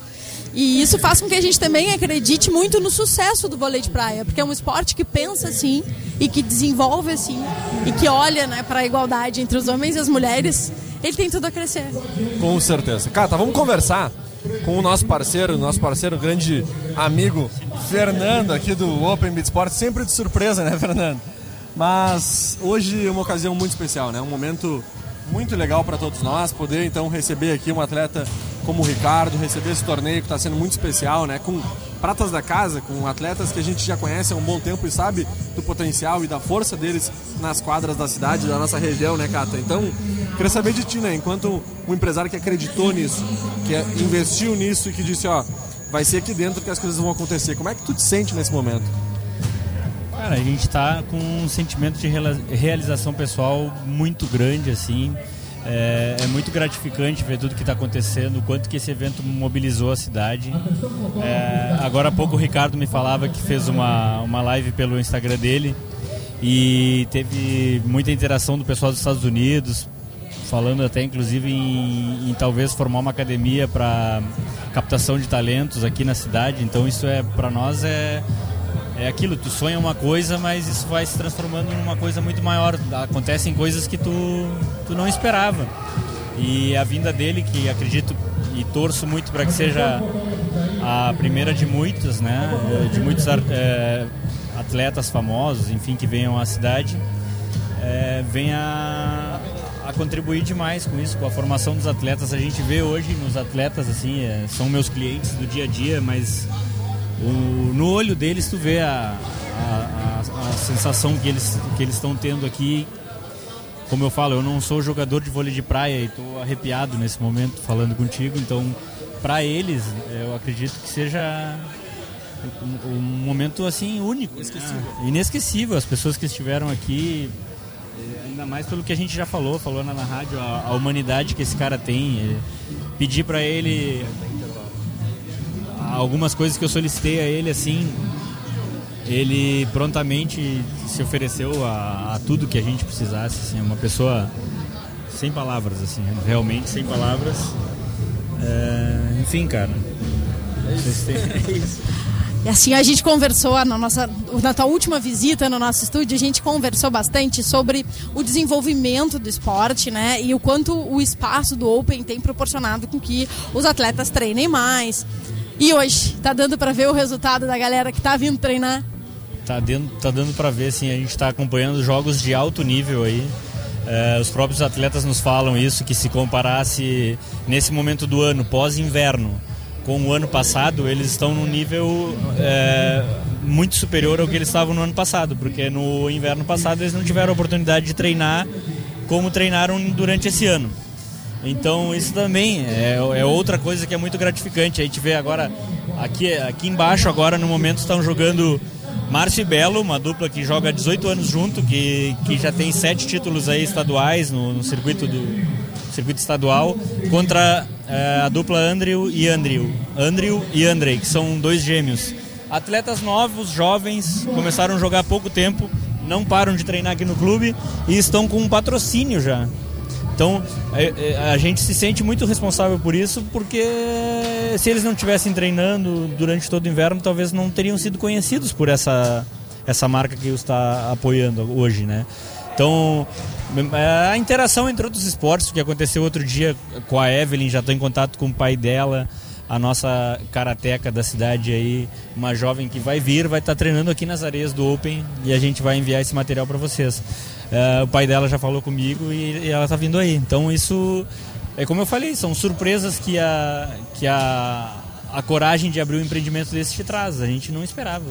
E isso faz com que a gente também acredite muito no sucesso do vôlei de praia, porque é um esporte que pensa assim e que desenvolve assim e que olha né, para a igualdade entre os homens e as mulheres. Ele tem tudo a crescer. Com certeza. Cata, vamos conversar com o nosso parceiro, nosso parceiro, grande amigo Fernando aqui do Open Beat Sport. Sempre de surpresa, né, Fernando? Mas hoje é uma ocasião muito especial, né? Um momento muito legal para todos nós poder então receber aqui um atleta como o Ricardo, receber esse torneio que está sendo muito especial, né? Com pratas da casa, com atletas que a gente já conhece há um bom tempo e sabe do potencial e da força deles nas quadras da cidade, da nossa região, né, Cata? Então, queria saber de ti, né? Enquanto um empresário que acreditou nisso, que investiu nisso e que disse, ó, vai ser aqui dentro que as coisas vão acontecer. Como é que tu te sente nesse momento? Cara, a gente está com um sentimento de realização pessoal muito grande, assim. É, é muito gratificante ver tudo que está acontecendo, o quanto que esse evento mobilizou a cidade. É, agora há pouco o Ricardo me falava que fez uma, uma live pelo Instagram dele e teve muita interação do pessoal dos Estados Unidos, falando até inclusive em, em talvez formar uma academia para captação de talentos aqui na cidade. Então isso é para nós é é aquilo, tu sonha uma coisa, mas isso vai se transformando numa coisa muito maior. Acontecem coisas que tu, tu não esperava. E a vinda dele, que acredito e torço muito para que seja a primeira de muitas, né? De muitos é, atletas famosos, enfim, que venham à cidade, é, venha a contribuir demais com isso, com a formação dos atletas. A gente vê hoje nos atletas, assim, é, são meus clientes do dia a dia, mas o- no olho deles tu vê a, a, a- a sensação que eles que eles estão tendo aqui. Como eu falo, eu não sou jogador de vôlei de praia e estou arrepiado nesse momento falando contigo. Então, para eles, eu acredito que seja um, um momento assim único, inesquecível. inesquecível. As pessoas que estiveram aqui, eh, ainda mais pelo que a gente já falou, falou na, na rádio, a, a humanidade que esse cara tem. eh, Pedir para ele algumas coisas que eu solicitei a ele assim ele prontamente se ofereceu a, a tudo que a gente precisasse assim, é uma pessoa sem palavras, assim, realmente sem palavras. É, enfim, cara. Têm- é isso. E assim, a gente conversou na nossa na tua última visita no nosso estúdio, a gente conversou bastante sobre o desenvolvimento do esporte, né? E o quanto o espaço do Open tem proporcionado com que os atletas treinem mais. E hoje, tá dando para ver o resultado da galera que tá vindo treinar? Tá, dando, tá dando pra ver, assim, a gente tá acompanhando jogos de alto nível aí. É, os próprios atletas nos falam isso, que se comparasse nesse momento do ano, pós-inverno, com o ano passado, eles estão num nível é, muito superior ao que eles estavam no ano passado, porque no inverno passado eles não tiveram a oportunidade de treinar como treinaram durante esse ano. Então isso também é, é outra coisa que é muito gratificante. A gente vê agora aqui, aqui embaixo agora no momento estão jogando Márcio e Belo, uma dupla que joga há 18 anos junto, que, que já tem sete títulos aí estaduais no, no circuito do circuito estadual, contra eh, a dupla Andrew e Andrew. Andrew e Andrei, que são dois gêmeos. Atletas novos, jovens, começaram a jogar há pouco tempo, não param de treinar aqui no clube e estão com um patrocínio já. Então é- é- a gente se sente muito responsável por isso, porque se eles não estivessem treinando durante todo o inverno, talvez não teriam sido conhecidos por essa, essa marca que está apoiando hoje, né? Então a interação entre outros esportes, que aconteceu outro dia com a Evelyn, já estou em contato com o pai dela, a nossa karateca da cidade aí, uma jovem que vai vir, vai estar treinando aqui nas areias do Open e a gente vai enviar esse material para vocês. É, o pai dela já falou comigo e, e ela está vindo aí. Então isso é como eu falei, são surpresas que a que a a coragem de abrir um empreendimento desse te traz. A gente não esperava.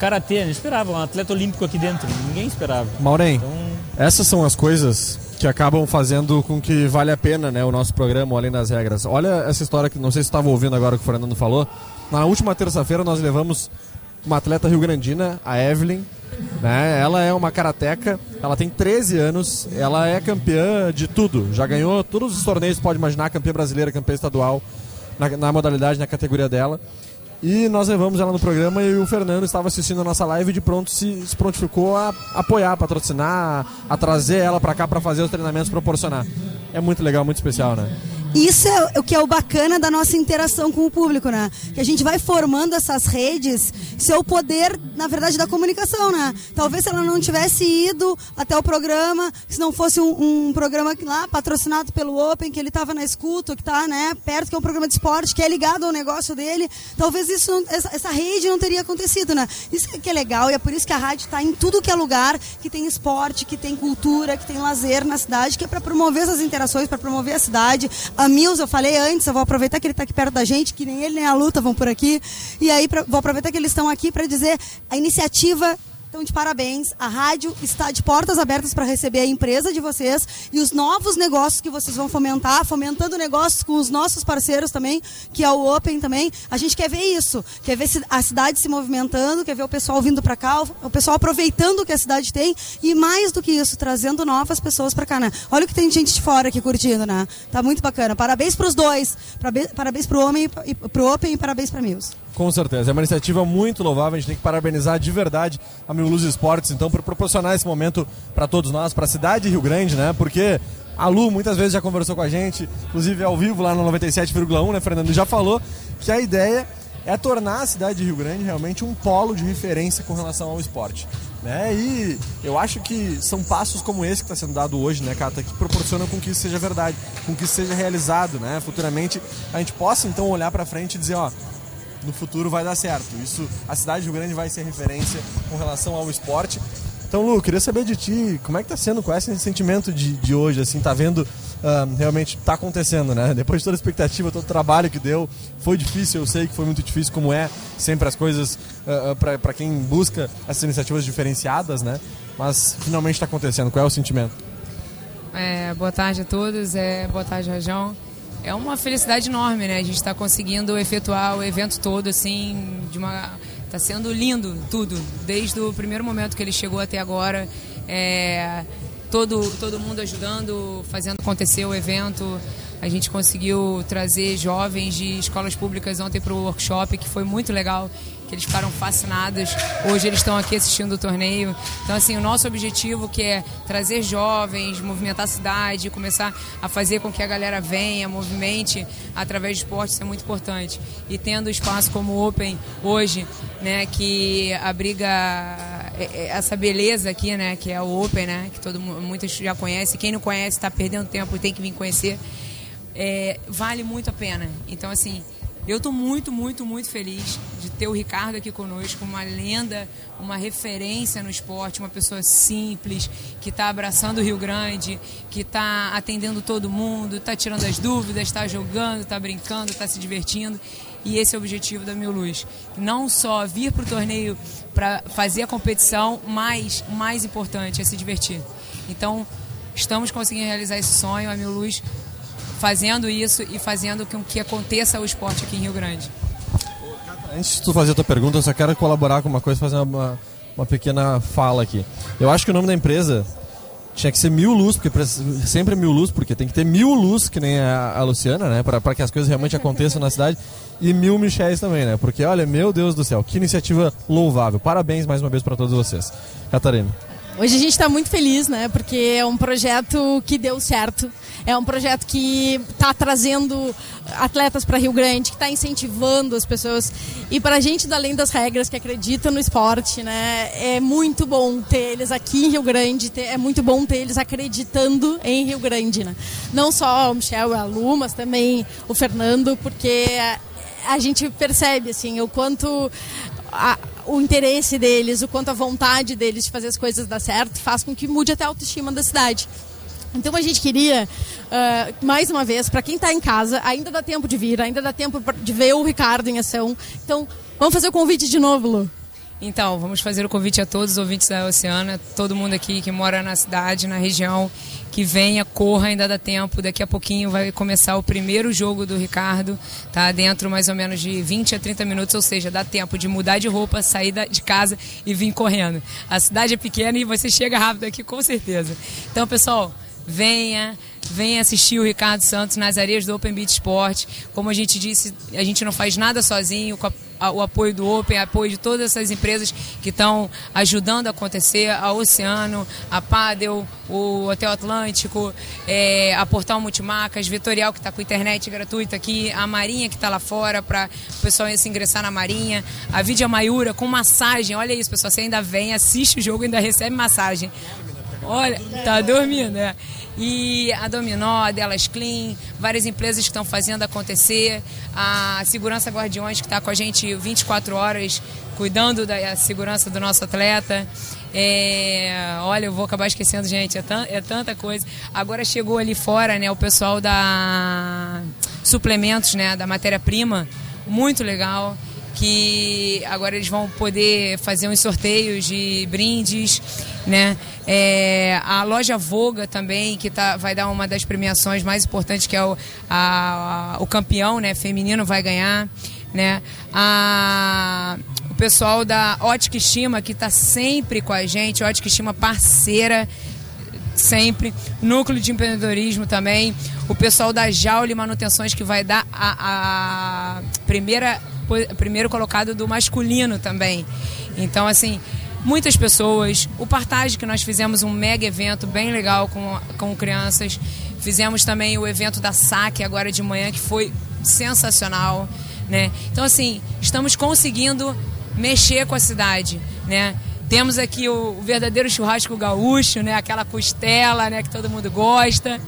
Karatê, não esperava. Um atleta olímpico aqui dentro. Ninguém esperava. Maureen, Então, essas são as coisas que acabam fazendo com que vale a pena né, o nosso programa, além das regras. Olha essa história que não sei se estava ouvindo agora o que o Fernando falou. Na última terça-feira nós levamos uma atleta rio-grandina, a Evelyn. Né? Ela é uma karateca, ela tem 13 anos, ela é campeã de tudo. Já ganhou todos os torneios, pode imaginar, campeã brasileira, campeã estadual, na, na modalidade, na categoria dela. E nós levamos ela no programa e o Fernando estava assistindo a nossa live e de pronto se, se prontificou a apoiar, a patrocinar, a trazer ela para cá para fazer os treinamentos, proporcionar. É muito legal, muito especial, né? Isso é o que é o bacana da nossa interação com o público, né? Que a gente vai formando essas redes, isso é o poder, na verdade, da comunicação, né? Talvez se ela não tivesse ido até o programa, se não fosse um, um programa lá patrocinado pelo Open, que ele estava na escuta, que está né, perto, que é um programa de esporte, que é ligado ao negócio dele, talvez isso não- essa, essa rede não teria acontecido, né? Isso que é legal e é por isso que a rádio está em tudo que é lugar, que tem esporte, que tem cultura, que tem lazer na cidade, que é para promover essas interações, para promover a cidade. A Mills, eu falei antes, eu vou aproveitar que ele está aqui perto da gente, que nem ele nem a luta vão por aqui. E aí pra- vou aproveitar que eles estão aqui para dizer a iniciativa então, de parabéns. A rádio está de portas abertas para receber a empresa de vocês e os novos negócios que vocês vão fomentar, fomentando negócios com os nossos parceiros também, que é o Open também. A gente quer ver isso, quer ver a cidade se movimentando, quer ver o pessoal vindo para cá, o o pessoal aproveitando o que a cidade tem e mais do que isso, trazendo novas pessoas para cá, né? Olha o que tem gente de fora aqui curtindo, né? Tá muito bacana. Parabéns para os dois. Parabéns para o Homem e pro Open e parabéns para Mills. Com certeza. É uma iniciativa muito louvável. A gente tem que parabenizar de verdade a Mil Luz Esportes, então, por proporcionar esse momento para todos nós, para a cidade de Rio Grande, né? Porque a Lu muitas vezes já conversou com a gente, inclusive ao vivo lá no 97,1, né, Fernando? Já falou que a ideia é tornar a cidade de Rio Grande realmente um polo de referência com relação ao esporte. Né? E eu acho que são passos como esse que está sendo dado hoje, né, Cata, que proporcionam com que isso seja verdade, com que isso seja realizado, né? Futuramente a gente possa então olhar para frente e dizer, ó, no futuro vai dar certo. Isso, a cidade de Rio Grande vai ser referência com relação ao esporte. Então, Lu, queria saber de ti, como é que tá sendo com esse sentimento de, de hoje, assim, tá vendo ah, realmente tá acontecendo, né? Depois de toda a expectativa, todo o trabalho que deu, foi difícil, eu sei que foi muito difícil, como é sempre as coisas ah, ah, para quem busca essas iniciativas diferenciadas, né? Mas finalmente está acontecendo. Qual é o sentimento? É, boa tarde a todos, é, boa tarde, Rajão. É uma felicidade enorme, né? A gente está conseguindo efetuar o evento todo, assim, de uma... Tá sendo lindo tudo, desde o primeiro momento que ele chegou até agora. É, todo, todo mundo ajudando, fazendo acontecer o evento. A gente conseguiu trazer jovens de escolas públicas ontem para o workshop, que foi muito legal que eles ficaram fascinados. Hoje eles estão aqui assistindo o torneio. Então, assim, o nosso objetivo que é trazer jovens, movimentar a cidade, começar a fazer com que a galera venha, movimente através de esporte, isso é muito importante. E tendo espaço como o Open hoje, né, que abriga é, é, essa beleza aqui, né, que é o Open, né, que todo muitos já conhece. Quem não conhece está perdendo tempo e tem que vir conhecer. É, vale muito a pena. Então, assim, eu estou muito, muito, muito feliz de ter o Ricardo aqui conosco, uma lenda, uma referência no esporte, uma pessoa simples, que está abraçando o Rio Grande, que está atendendo todo mundo, está tirando as dúvidas, está jogando, está brincando, está se divertindo. E esse é o objetivo da Mil Luz. Não só vir para o torneio para fazer a competição, mas o mais importante é se divertir. Então, estamos conseguindo realizar esse sonho. A Mil Luz fazendo isso e fazendo com que aconteça o esporte aqui em Rio Grande. Antes de tu fazer a tua pergunta, eu só quero colaborar com uma coisa, fazer uma, uma pequena fala aqui. Eu acho que o nome da empresa tinha que ser Mil Luz, porque sempre é Mil Luz, porque tem que ter mil luz, que nem a, a Luciana, né? Para que as coisas realmente aconteçam na cidade. E mil Michéis também, né? Porque, olha, meu Deus do céu, que iniciativa louvável. Parabéns mais uma vez para todos vocês. Catarina. Hoje a gente está muito feliz, né? Porque é um projeto que deu certo. É um projeto que está trazendo atletas para Rio Grande, que está incentivando as pessoas. E para a gente, além das regras, que acredita no esporte, né? É muito bom ter eles aqui em Rio Grande. Ter, é muito bom ter eles acreditando em Rio Grande, né? Não só o Michel e a Lu, mas também o Fernando, porque a gente percebe assim o quanto a, o interesse deles, o quanto a vontade deles de fazer as coisas dar certo, faz com que mude até a autoestima da cidade. Então a gente queria, uh, mais uma vez, para quem está em casa, ainda dá tempo de vir, ainda dá tempo de ver o Ricardo em ação. Então, vamos fazer o convite de novo, Lu. Então, vamos fazer o convite a todos os ouvintes da Oceana, todo mundo aqui que mora na cidade, na região, que venha, corra, ainda dá tempo. Daqui a pouquinho vai começar o primeiro jogo do Ricardo, tá? Dentro mais ou menos de 20 a 30 minutos, ou seja, dá tempo de mudar de roupa, sair de casa e vir correndo. A cidade é pequena e você chega rápido aqui com certeza. Então, pessoal, venha, venha assistir o Ricardo Santos nas areias do Open Beach Sport. Como a gente disse, a gente não faz nada sozinho, com a, o apoio do Open, apoio de todas essas empresas que estão ajudando a acontecer, a Oceano, a Padel, o Hotel Atlântico, é, a Portal Multimarcas, Vitorial que está com internet gratuita aqui, a Marinha que está lá fora para o pessoal se ingressar na Marinha, a Vidia Maiura com massagem, olha isso pessoal, você ainda vem, assiste o jogo ainda recebe massagem. Olha, tá dormindo, né? E a Dominó, a Delas Clean, várias empresas que estão fazendo acontecer, a Segurança Guardiões que está com a gente 24 horas cuidando da segurança do nosso atleta. É, olha, eu vou acabar esquecendo, gente, é, é, tanta coisa. Agora chegou ali fora, né, o pessoal da suplementos, né, da matéria-prima, muito legal que agora eles vão poder fazer uns sorteios de brindes, né? É, a loja Voga também, que tá, vai dar uma das premiações mais importantes, que é o, a, a, o campeão né, feminino vai ganhar. Né? A, o pessoal da Ótica Estima, que está sempre com a gente, Ótica Estima parceira, sempre. Núcleo de empreendedorismo também. O pessoal da Jaule Manutenções, que vai dar a, a primeira primeiro colocado do masculino também. Então, assim, muitas pessoas. O Partage, que nós fizemos um mega evento bem legal com, com crianças. Fizemos também o evento da SAC agora de manhã, que foi sensacional. Né? Então, assim, estamos conseguindo mexer com a cidade, né? Temos aqui o, o verdadeiro churrasco gaúcho, né? Aquela costela, né? Que todo mundo gosta.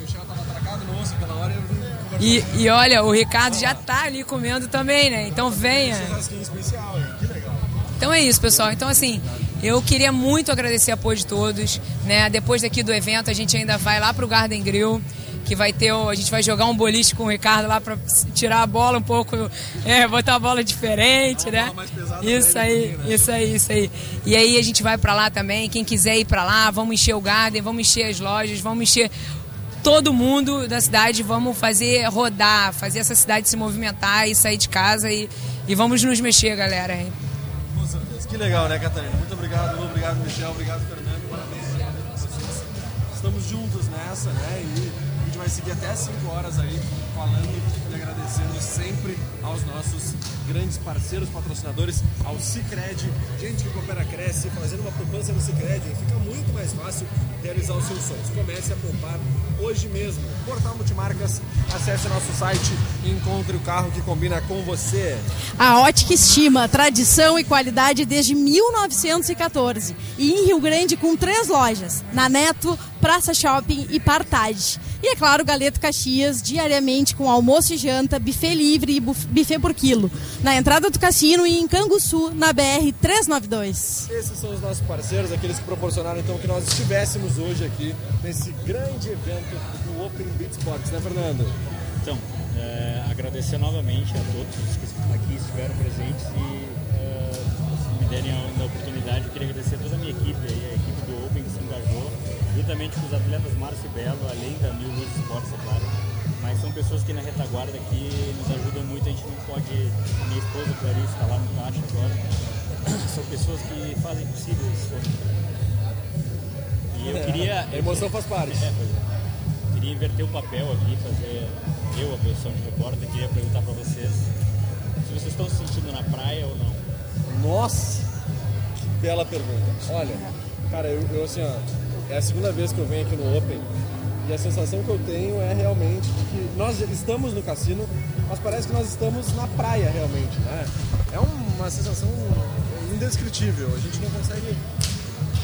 E, e olha, o Ricardo já tá ali comendo também, né? Então venha. Então é isso, pessoal. Então, assim, eu queria muito agradecer o apoio de todos. Né? Depois daqui do evento, a gente ainda vai lá pro Garden Grill, que vai ter. A gente vai jogar um boliche com o Ricardo lá para tirar a bola um pouco, é, botar a bola diferente, né? Isso aí, né? isso aí, isso aí. E aí a gente vai para lá também. Quem quiser ir para lá, vamos encher o Garden, vamos encher as lojas, vamos encher todo mundo da cidade, vamos fazer rodar, fazer essa cidade se movimentar e sair de casa e, e vamos nos mexer, galera. Que legal, né, Catarina? Muito obrigado, obrigado, Michel, obrigado, Fernando, parabéns. Estamos juntos nessa, né? E gente vai seguir até 5 horas aí falando e agradecendo sempre aos nossos grandes parceiros, patrocinadores, ao Cicred, gente que coopera cresce, fazendo uma poupança no Cicred, fica muito mais fácil realizar os seus sonhos. Comece a poupar hoje mesmo. Portal Multimarcas, acesse nosso site e encontre o carro que combina com você. A Ótica Estima, tradição e qualidade desde 1914. E em Rio Grande com três lojas, na Neto, Praça Shopping e Partage. E é claro, Galeto Caxias, diariamente com almoço e janta, buffet livre e buf- buffet por quilo. Na entrada do cassino e em Canguçu, na BR 392. Esses são os nossos parceiros, aqueles que proporcionaram então que nós estivéssemos hoje aqui nesse grande evento do Open Beat Sports, né, Fernando? Então, é, agradecer novamente a todos os que aqui estiveram presentes e é, se me derem a, a oportunidade, eu queria agradecer a toda a minha equipe, aí, juntamente com os atletas Márcio e Belo, além da Mil Luz Esportes, é claro. Mas são pessoas que na retaguarda aqui nos ajudam muito, a gente não pode. A minha esposa Clarice está lá no caixa agora. São pessoas que fazem possível isso. E eu queria. A emoção faz parte. É, pois é. Queria inverter o papel aqui, fazer eu a posição de repórter. Queria perguntar para vocês se vocês estão se sentindo na praia ou não. Nossa, que bela pergunta. Olha, cara, eu, eu, assim, ó, é a segunda vez que eu venho aqui no Open e a sensação que eu tenho é realmente que nós estamos no cassino, mas parece que nós estamos na praia realmente, né? É uma sensação indescritível. A gente não consegue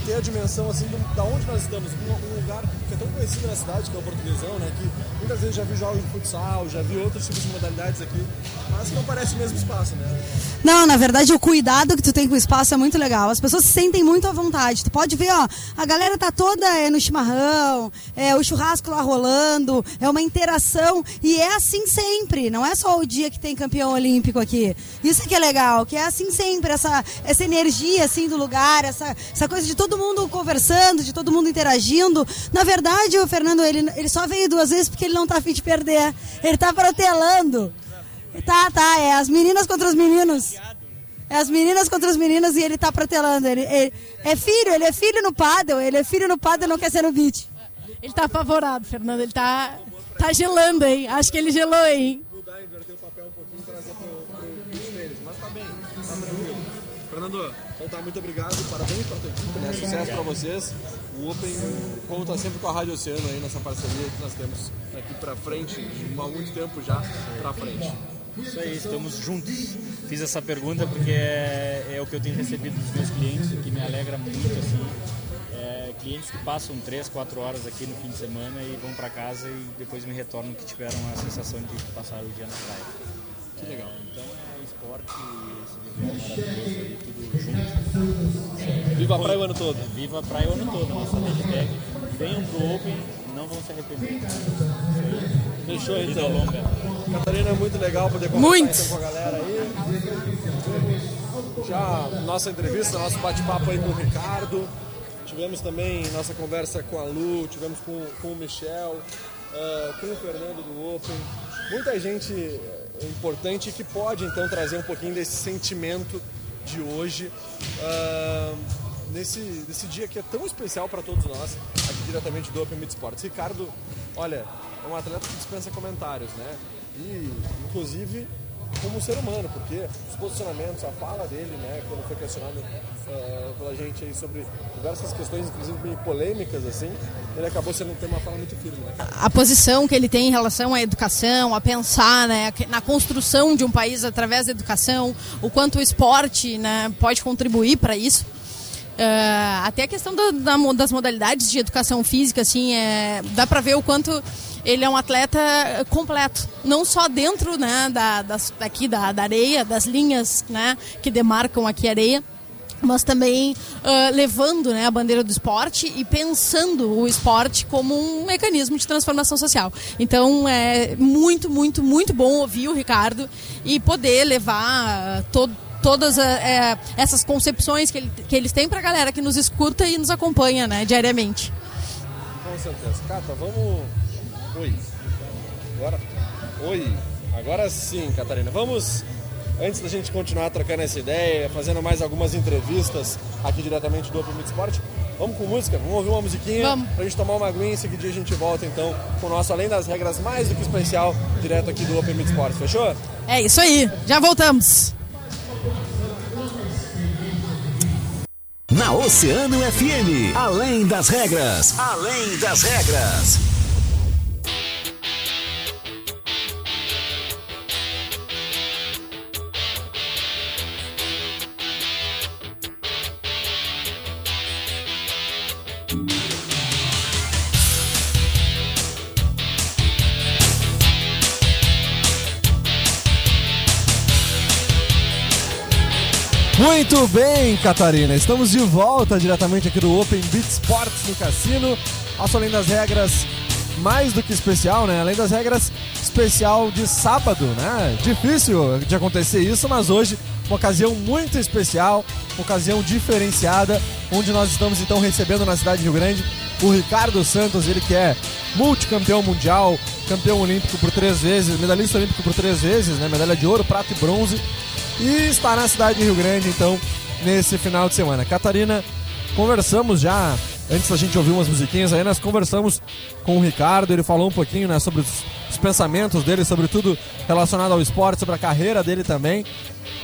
ter a dimensão assim do, da onde nós estamos, um, um lugar que é tão conhecido na cidade, que é o portuguesão, né? Que muitas vezes já vi jogos de futsal, já vi outros tipos de modalidades aqui, mas não parece o mesmo espaço, né? Não, na verdade, o cuidado que tu tem com o espaço é muito legal. As pessoas se sentem muito à vontade. Tu pode ver, ó, a galera tá toda é, no chimarrão, é o churrasco lá rolando, é uma interação. E é assim sempre. Não é só o dia que tem campeão olímpico aqui. Isso que é legal, que é assim sempre, essa, essa energia assim do lugar, essa, essa coisa de todo mundo conversando, de todo mundo interagindo. Na verdade, o Fernando, ele, ele só veio duas vezes porque ele não tá afim de perder. Ele tá protelando. Tá, tá, é as meninas contra os meninos. É as meninas contra os meninos e ele tá protelando. Ele, ele- é filho, ele é filho no paddle, ele é filho no paddle e não quer ser no beat. Ele tá apavorado, Fernando. Ele tá, tá gelando, hein? Acho que ele gelou, hein? mudar, inverter o papel um pouquinho e trazer pro, pro bicho deles. Mas tá bem, tá tranquilo. Fernando, então tá, muito obrigado, parabéns pra tua equipe, né? Sucesso pra vocês. O Open conta sempre com a Rádio Oceano aí nessa parceria que nós temos aqui pra frente, há muito tempo já pra frente. Isso aí, estamos juntos. Fiz essa pergunta porque é, é o que eu tenho recebido dos meus clientes, o que me alegra muito, assim. É, clientes que passam 3, 4 horas aqui no fim de semana e vão para casa e depois me retornam que tiveram a sensação de passar o dia na praia. Que legal. Então é esporte, aí. Viva a praia o ano todo. Viva a praia o ano todo, nossa hashtag. Venham pro Open, não vão se arrepender. Fechou Vida então. longa. Catarina, é muito legal poder conversar então, com a galera aí. Já nossa entrevista, nosso bate-papo aí com o Ricardo. Tivemos também nossa conversa com a Lu, tivemos com, com o Michel, eh, com o Fernando do Open. Muita gente importante que pode então trazer um pouquinho desse sentimento de hoje. ah, nesse, nesse dia que é tão especial para todos nós, aqui diretamente do Open Mid Sports. Ricardo, olha, é um atleta que dispensa comentários, né? E, inclusive, como ser humano, porque os posicionamentos, a fala dele, né, quando foi questionado eh, pela gente aí sobre diversas questões, inclusive polêmicas, assim, ele acabou sendo ter uma fala muito firme, né? a posição que ele tem em relação à educação, a pensar né, na construção de um país através da educação, o quanto o esporte né, pode contribuir para isso. Eh, até a questão da- da das modalidades de educação física, assim, é, dá para ver o quanto ele é um atleta completo, não só dentro né, da, das, daqui da, da areia, das linhas né, que demarcam aqui a areia, mas também ah, levando né, a bandeira do esporte e pensando o esporte como um mecanismo de transformação social. Então é muito, muito, muito bom ouvir o Ricardo e poder levar ah, to- todas eh, essas concepções que, ele- que eles têm para a galera que nos escuta e nos acompanha né, diariamente. Com certeza. Cata, vamos. Oi. Agora. Oi. Agora sim, Catarina. Vamos. Antes da gente continuar trocando essa ideia, fazendo mais algumas entrevistas aqui diretamente do Open Meet Sport, Vamos com música? Vamos ouvir uma musiquinha Vamos. pra gente tomar uma aguinha e em seguida a gente volta então com o nosso Além das Regras mais do que especial, direto aqui do Open Beat Sports, fechou? É isso aí, já voltamos. Na Oceano FM, além das regras, além das regras. Muito bem, Catarina. Estamos de volta diretamente aqui do Open Beat Sports no Cassino. Além das Regras, mais do que especial, né? Além das regras, especial de sábado, né? Difícil de acontecer isso, mas hoje uma ocasião muito especial, uma ocasião diferenciada, onde nós estamos então recebendo na cidade de Rio Grande o Ricardo Santos, ele que é multicampeão mundial, campeão olímpico por três vezes, medalhista olímpico por três vezes, né? Medalha de ouro, prata e bronze e está na cidade de Rio Grande, então, nesse final de semana. Catarina, conversamos já, antes da gente ouvir umas musiquinhas aí, nós conversamos com o Ricardo, ele falou um pouquinho né, sobre os, os pensamentos dele, sobre tudo relacionado ao esporte, sobre a carreira dele também.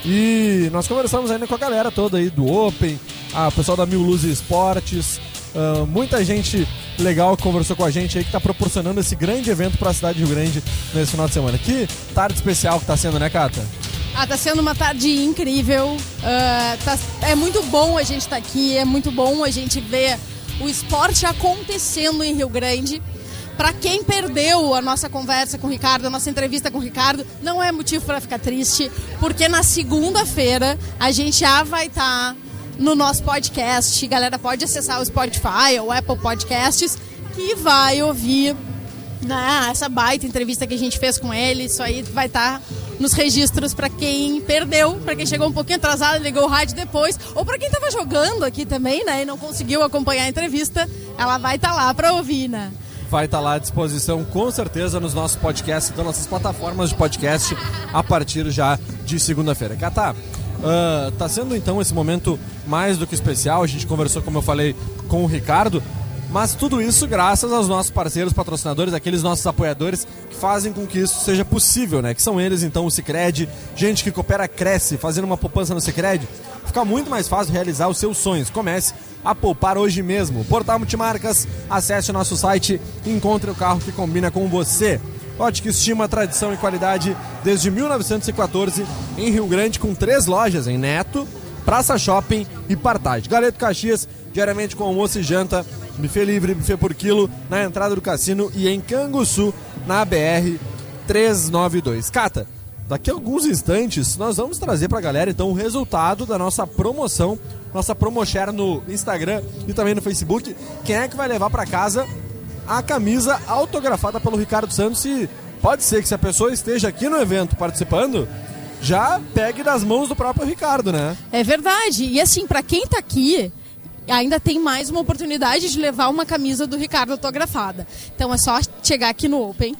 E nós conversamos ainda com a galera toda aí do Open, a pessoal da Mil Luz Esportes, ah, muita gente legal conversou com a gente aí que está proporcionando esse grande evento para a cidade de Rio Grande nesse final de semana. Que tarde especial que está sendo, né, Cata? Ah, tá sendo uma tarde incrível. Ah, tá- é muito bom a gente estar aqui, é muito bom a gente ver o esporte acontecendo em Rio Grande. Pra quem perdeu a nossa conversa com o Ricardo, a nossa entrevista com o Ricardo, não é motivo para ficar triste, porque na segunda-feira a gente já vai estar no nosso podcast. Galera, pode acessar o Spotify ou Apple Podcasts que vai ouvir né, essa baita entrevista que a gente fez com ele, isso aí vai estar nos registros para quem perdeu, para quem chegou um pouquinho atrasado, ligou o rádio depois, ou para quem estava jogando aqui também, né, e não conseguiu acompanhar a entrevista, ela vai estar lá para ouvir, né? vai estar lá à disposição com certeza nos nossos podcasts, nas nossas plataformas de podcast a partir já de segunda-feira. Catá, ah, tá sendo então esse momento mais do que especial. A gente conversou, como eu falei, com o Ricardo. Mas tudo isso graças aos nossos parceiros patrocinadores, aqueles nossos apoiadores que fazem com que isso seja possível, né? Que são eles, então, o Cicred, gente que coopera, cresce, fazendo uma poupança no Cicred, fica muito mais fácil realizar os seus sonhos. Comece a poupar hoje mesmo. Portal Multimarcas, acesse o nosso site e encontre o carro que combina com você. Ótica Estima, tradição e qualidade desde 1914 em Rio Grande, com três lojas em Neto, Praça Shopping e Partage. Galeto Caxias, diariamente com almoço e janta, buffet livre, buffet por quilo, na entrada do cassino e em Canguçu, na BR 392. Cata, daqui a alguns instantes nós vamos trazer pra galera então o resultado da nossa promoção, nossa promoshare no Instagram e também no Facebook. Quem é que vai levar pra casa a camisa autografada pelo Ricardo Santos e pode ser que se a pessoa esteja aqui no evento participando, já pegue das mãos do próprio Ricardo, né? É verdade. E assim, para quem tá aqui, ainda tem mais uma oportunidade de levar uma camisa do Ricardo autografada. Então é só chegar aqui no Open,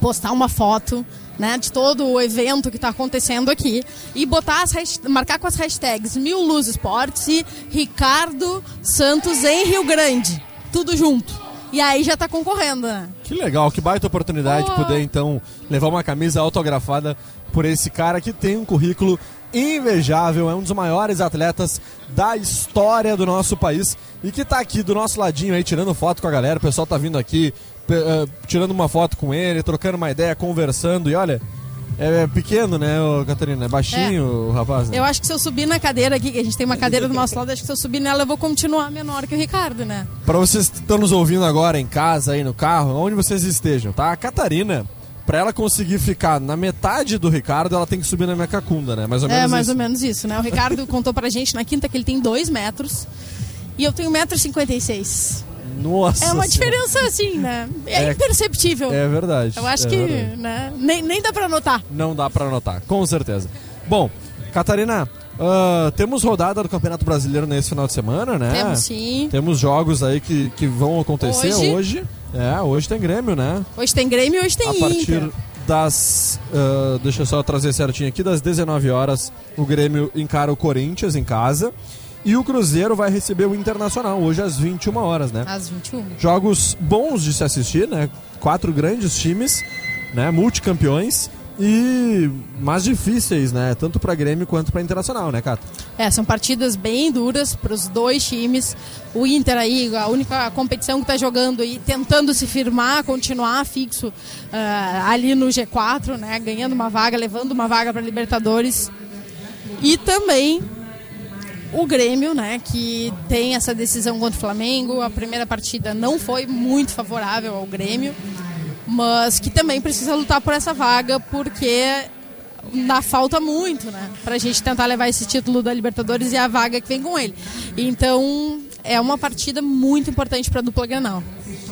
postar uma foto, né, de todo o evento que está acontecendo aqui e botar as marcar com as hashtags Mil Luz Esportes e Ricardo Santos em Rio Grande. Tudo junto. E aí já tá concorrendo, né? Que legal, que baita oportunidade poder então levar uma camisa autografada por esse cara que tem um currículo invejável, é um dos maiores atletas da história do nosso país e que tá aqui do nosso ladinho aí tirando foto com a galera. O pessoal tá vindo aqui eh, tirando uma foto com ele, trocando uma ideia, conversando e olha, é pequeno, né, ô, Catarina? É baixinho o rapaz. Né? Eu acho que se eu subir na cadeira aqui, que a gente tem uma cadeira do nosso lado, acho que se eu subir nela eu vou continuar menor que o Ricardo, né? Para vocês que estão nos ouvindo agora em casa, aí no carro, onde vocês estejam, tá? A Catarina, para ela conseguir ficar na metade do Ricardo, ela tem que subir na minha cacunda, né? Mais ou menos É mais isso. ou menos isso, né? O Ricardo contou pra gente na quinta que ele tem 2 metros e eu tenho 1,56m. Nossa É uma diferença assim, né? É, É- imperceptível. É verdade. Eu acho é que verdade. né? nem, nem dá pra notar. Não dá pra notar, com certeza. Bom, Catarina, ah, temos rodada do Campeonato Brasileiro nesse final de semana, né? Temos sim. Temos jogos aí que, que vão acontecer Hoje. hoje. É, hoje tem Grêmio, né? Hoje tem Grêmio e hoje tem a partir Inter. das. ah, deixa eu só trazer certinho aqui, das 19 horas, o Grêmio encara o Corinthians em casa. E o Cruzeiro vai receber o Internacional hoje às 21 horas, né? Às 21. Jogos bons de se assistir, né? Quatro grandes times, né? Multicampeões e mais difíceis, né? Tanto para Grêmio quanto para Internacional, né, Cato? É, são partidas bem duras para os dois times. O Inter aí, a única competição que está jogando e tentando se firmar, continuar fixo uh, ali no G4, né? Ganhando uma vaga, levando uma vaga para Libertadores. E também o Grêmio, né, que tem essa decisão contra o Flamengo. A primeira partida não foi muito favorável ao Grêmio mas que também precisa lutar por essa vaga, porque dá falta muito, né? Pra gente tentar levar esse título da Libertadores e a vaga que vem com ele. Então, é uma partida muito importante para a dupla Grenal.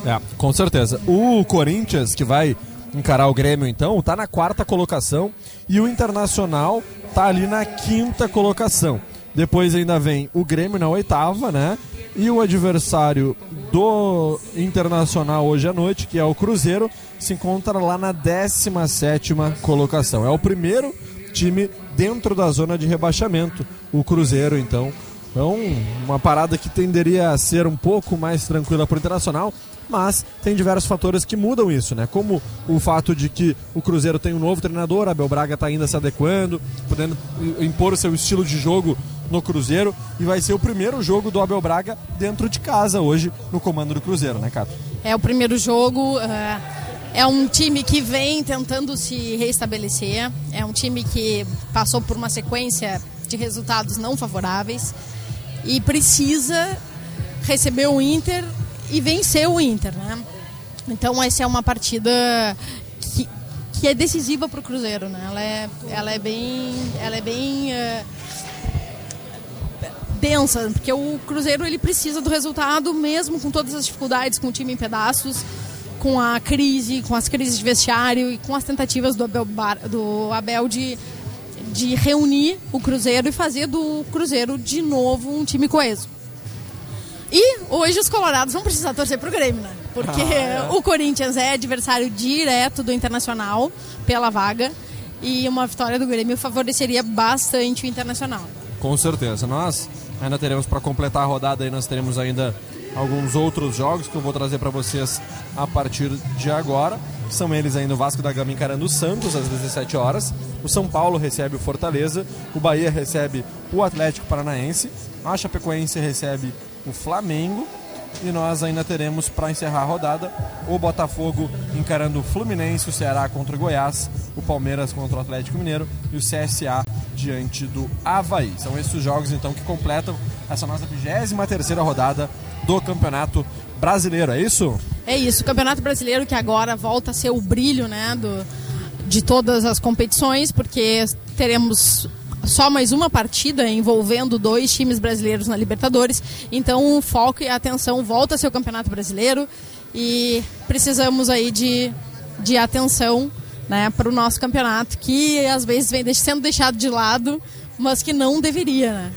É, com certeza. O Corinthians, que vai encarar o Grêmio então, tá na quarta colocação e o Internacional tá ali na quinta colocação. Depois ainda vem o Grêmio na oitava, né? E o adversário do Internacional hoje à noite, que é o Cruzeiro, se encontra lá na 17 colocação. É o primeiro time dentro da zona de rebaixamento, o Cruzeiro, então. Então, uma parada que tenderia a ser um pouco mais tranquila para o Internacional, mas tem diversos fatores que mudam isso, né? Como o fato de que o Cruzeiro tem um novo treinador, Abel Braga está ainda se adequando, podendo impor o seu estilo de jogo no Cruzeiro e vai ser o primeiro jogo do Abel Braga dentro de casa hoje no comando do Cruzeiro, né, Cato? É o primeiro jogo. Uh, é um time que vem tentando se reestabelecer. É um time que passou por uma sequência de resultados não favoráveis e precisa receber o Inter e vencer o Inter, né? Então essa é uma partida que, que é decisiva para o Cruzeiro, né? Ela é, ela é bem, ela é bem uh, densa, porque o Cruzeiro ele precisa do resultado, mesmo com todas as dificuldades, com o time em pedaços, com a crise, com as crises de vestiário e com as tentativas do Abel, do Abel de, de reunir o Cruzeiro e fazer do Cruzeiro de novo um time coeso. E hoje os colorados vão precisar torcer pro Grêmio, né? Porque ah, é. o Corinthians é adversário direto do Internacional pela vaga e uma vitória do Grêmio favoreceria bastante o Internacional. Com certeza. Nós Ainda teremos para completar a rodada aí, nós teremos ainda alguns outros jogos que eu vou trazer para vocês a partir de agora. São eles ainda o Vasco da Gama encarando o Santos às 17 horas. O São Paulo recebe o Fortaleza, o Bahia recebe o Atlético Paranaense, a Chapecoense recebe o Flamengo e nós ainda teremos para encerrar a rodada o Botafogo encarando o Fluminense, o Ceará contra o Goiás, o Palmeiras contra o Atlético Mineiro e o CSA diante do Havaí. São esses os jogos então que completam essa nossa 23 rodada do Campeonato Brasileiro, é isso? É isso, o Campeonato Brasileiro que agora volta a ser o brilho né, do, de todas as competições, porque teremos só mais uma partida envolvendo dois times brasileiros na Libertadores. Então o foco e a atenção volta a ser o Campeonato Brasileiro e precisamos aí de, de atenção né, para o nosso campeonato, que às vezes vem sendo deixado de lado, mas que não deveria, né?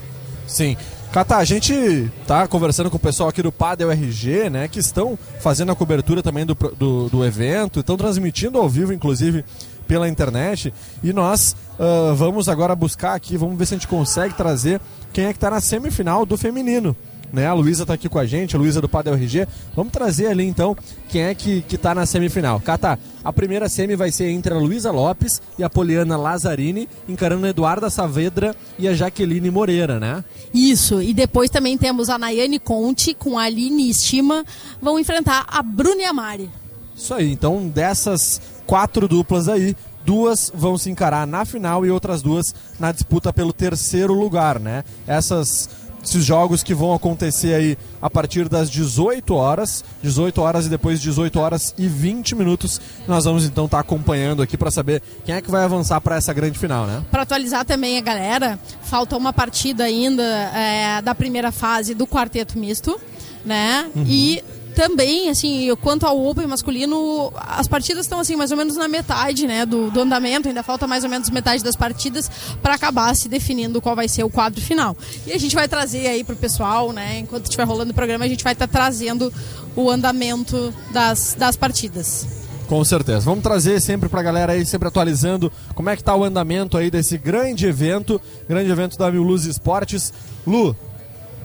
Sim. Cata, a gente tá conversando com o pessoal aqui do Padel RG, né, que estão fazendo a cobertura também do, do, do evento, estão transmitindo ao vivo, inclusive, pela internet. E nós uh, vamos agora buscar aqui, vamos ver se a gente consegue trazer quem é que está na semifinal do feminino né? A Luísa tá aqui com a gente, a Luísa do Padel RG. Vamos trazer ali então quem é que, que tá na semifinal. Cata, a primeira semi vai ser entre a Luísa Lopes e a Poliana Lazzarini, encarando a Eduarda Saavedra e a Jaqueline Moreira, né? Isso, e depois também temos a Nayane Conte com a Aline Estima, vão enfrentar a Bruna e a Mari. Isso aí, então dessas quatro duplas aí, duas vão se encarar na final e outras duas na disputa pelo terceiro lugar, né? Essas esses jogos que vão acontecer aí a partir das 18 horas, 18 horas e depois 18 horas e 20 minutos. Nós vamos então estar tá acompanhando aqui para saber quem é que vai avançar para essa grande final, né? Para atualizar também a galera, falta uma partida ainda é, da primeira fase do quarteto misto, né? Uhum. E também, assim, quanto ao Open masculino, as partidas estão, assim, mais ou menos na metade, né, do, do andamento. Ainda falta mais ou menos metade das partidas para acabar se definindo qual vai ser o quadro final. E a gente vai trazer aí pro pessoal, né, enquanto estiver rolando o programa, a gente vai estar tá trazendo o andamento das, das partidas. Com certeza. Vamos trazer sempre pra galera aí, sempre atualizando como é que tá o andamento aí desse grande evento, grande evento da Mil Luz Esportes. Lu,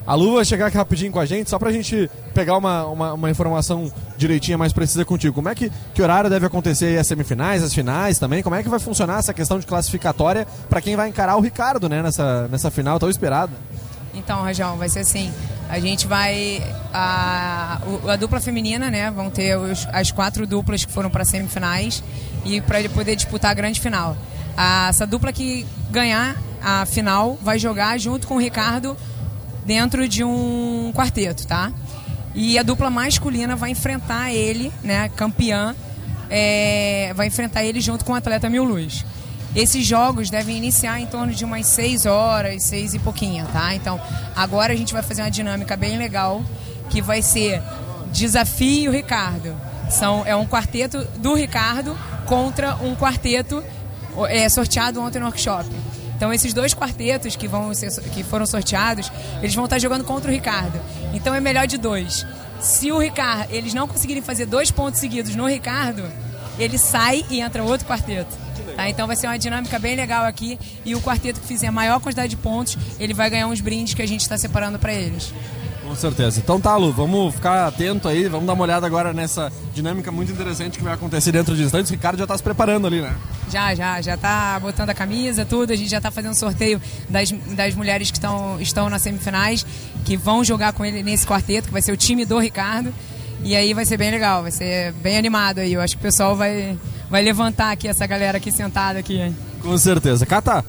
A Lu vai chegar aqui rapidinho com a gente, só pra gente pegar uma, uma, uma informação direitinha, mais precisa contigo. Como é que, que horário deve acontecer as semifinais, as finais também? Como é que vai funcionar essa questão de classificatória pra quem vai encarar o Ricardo, né, nessa, nessa final tão esperada? Então, Rajão, vai ser assim. A gente vai. A, a dupla feminina, né? Vão ter os- as quatro duplas que foram para semifinais e para poder disputar a grande final. A- essa dupla que ganhar a final vai jogar junto com o Ricardo dentro de um quarteto, tá? E a dupla masculina vai enfrentar ele, né? Campeã, é, vai enfrentar ele junto com o atleta Mil Luz. Esses jogos devem iniciar em torno de umas 6 horas, 6 e pouquinho, tá? Então, agora a gente vai fazer uma dinâmica bem legal, que vai ser Desafio Ricardo. São, é um quarteto do Ricardo contra um quarteto é, sorteado ontem no workshop. Então, esses dois quartetos que, vão ser, que foram sorteados, eles vão estar jogando contra o Ricardo. Então, é melhor de dois. Se o Ricardo, eles não conseguirem fazer dois pontos seguidos no Ricardo, ele sai e entra outro quarteto. Tá? Então vai ser uma dinâmica bem legal aqui e o quarteto que fizer a maior quantidade de pontos, ele vai ganhar uns brindes que a gente está separando para eles. Com certeza. Então tá, Lu, vamos ficar atento aí, vamos dar uma olhada agora nessa dinâmica muito interessante que vai acontecer dentro de instantes. O Ricardo já tá se preparando ali, né? Já, já, já tá botando a camisa, tudo. A gente já tá fazendo sorteio das, das mulheres que estão, estão nas semifinais, que vão jogar com ele nesse quarteto, que vai ser o time do Ricardo. E aí vai ser bem legal, vai ser bem animado aí. Eu acho que o pessoal vai, vai levantar aqui essa galera aqui sentada aqui. Com certeza. Cata,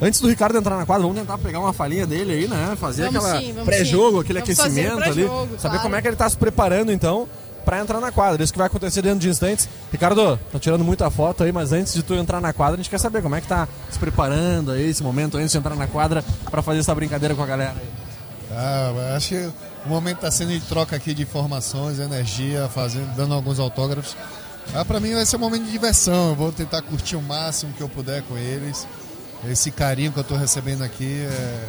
antes do Ricardo entrar na quadra, vamos tentar pegar uma falinha dele aí, né? Fazer Vamos aquela pré-jogo, aquele Vamos aquecimento ali. pré-jogo, Saber claro. como é que ele tá se preparando, então, pra entrar na quadra. Isso que vai acontecer dentro de instantes. Ricardo, tô tirando muita foto aí, mas antes de tu entrar na quadra, a gente quer saber como é que tá se preparando aí, esse momento antes de entrar na quadra, pra fazer essa brincadeira com a galera aí. Ah, acho que o momento está sendo de troca aqui de informações, energia, fazendo, dando alguns autógrafos. Ah, para mim vai ser um momento de diversão. Eu vou tentar curtir o máximo que eu puder com eles. Esse carinho que eu estou recebendo aqui, é,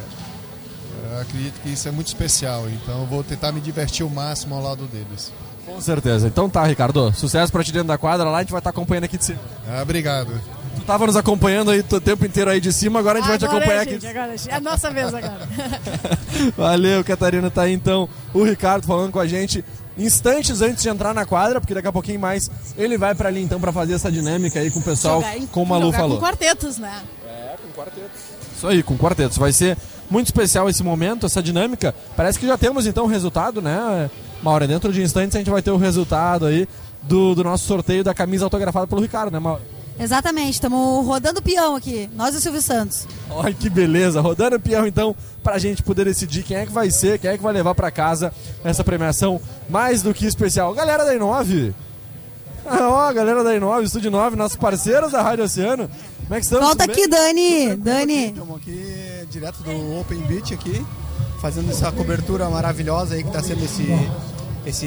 eu acredito que isso é muito especial. Então eu vou tentar me divertir o máximo ao lado deles. Com certeza. Então tá, Ricardo. Sucesso pra ti dentro da quadra lá, a gente vai estar acompanhando aqui de cima. Ah, obrigado. Tu tava nos acompanhando aí o tempo inteiro aí de cima, agora a gente vai te Agora, acompanhar gente, aqui. agora, é a nossa vez agora. Valeu, Catarina. Tá aí então o Ricardo falando com a gente instantes antes de entrar na quadra, porque daqui a pouquinho mais ele vai pra ali então pra fazer essa dinâmica aí com o pessoal, Jogar em- como a Lu jogar falou. Com quartetos, né? Isso aí, com quartetos. Vai ser muito especial esse momento, essa dinâmica. Parece que já temos então o resultado, né, Maura? Dentro de instantes a gente vai ter o resultado aí do, do nosso sorteio da camisa autografada pelo Ricardo, né, Maura? Exatamente, estamos rodando o peão aqui, nós e o Silvio Santos. Olha que beleza, rodando o peão então pra gente poder decidir quem é que vai ser, quem é que vai levar pra casa essa premiação mais do que especial. Galera da Inove! Ah, ó, galera da Inove, Estúdio 9, nossos parceiros da Rádio Oceano. Como é que estamos? Volta aqui, Dani, Dani. Estamos aqui direto do Open Beach aqui, fazendo essa cobertura maravilhosa aí que está sendo esse, esse,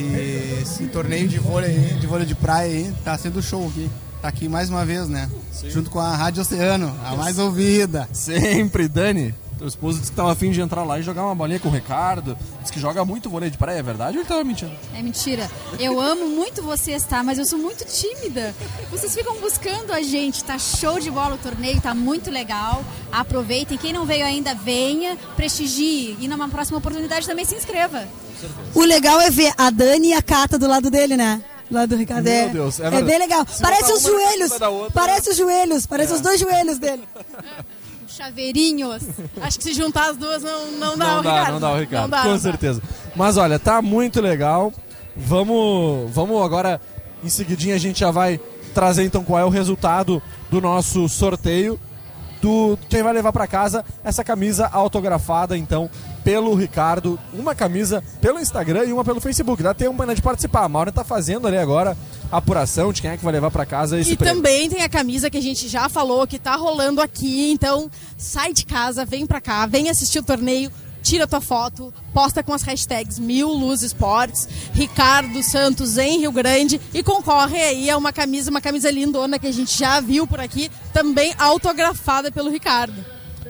esse torneio de vôlei, de vôlei de praia aí, tá sendo show aqui. Tá aqui mais uma vez, né? Junto com a Rádio Oceano, a mais ouvida. Sempre, Dani. Teu esposo disse que tava afim de entrar lá e jogar uma bolinha com o Ricardo. Diz que joga muito vôlei de praia, é verdade ou ele tava mentindo? É mentira. Eu amo muito vocês, tá? Mas eu sou muito tímida. Vocês ficam buscando a gente. Tá show de bola o torneio, tá muito legal. Aproveitem. Quem não veio ainda, venha, prestigie. E numa próxima oportunidade também se inscreva. O legal é ver a Dani e a Cata do lado dele, né? Do lado do Ricardo. Meu é, Deus, é é, bem legal. Se Parece os joelhos. outra- Parece os joelhos. Parece os dois joelhos dele. Chaveirinhos. Acho que se juntar as duas não, não dá não o dá, Ricardo. não dá o Ricardo, Não dá, com não dá. certeza. Mas olha, tá muito legal. Vamos, vamos agora, em seguidinha a gente já vai trazer então qual é o resultado do nosso sorteio. Do quem vai levar pra casa essa camisa autografada então pelo Ricardo, uma camisa pelo Instagram e uma pelo Facebook. Dá tempo né, de participar. A Maura tá fazendo ali agora a apuração de quem é que vai levar pra casa esse E prêmio. também tem a camisa que a gente já falou que tá rolando aqui, então sai de casa, vem pra cá, vem assistir o torneio, tira tua foto, posta com as hashtags Mil Luz Esportes, Ricardo Santos em Rio Grande e concorre aí a uma camisa, uma camisa lindona que a gente já viu por aqui, também autografada pelo Ricardo.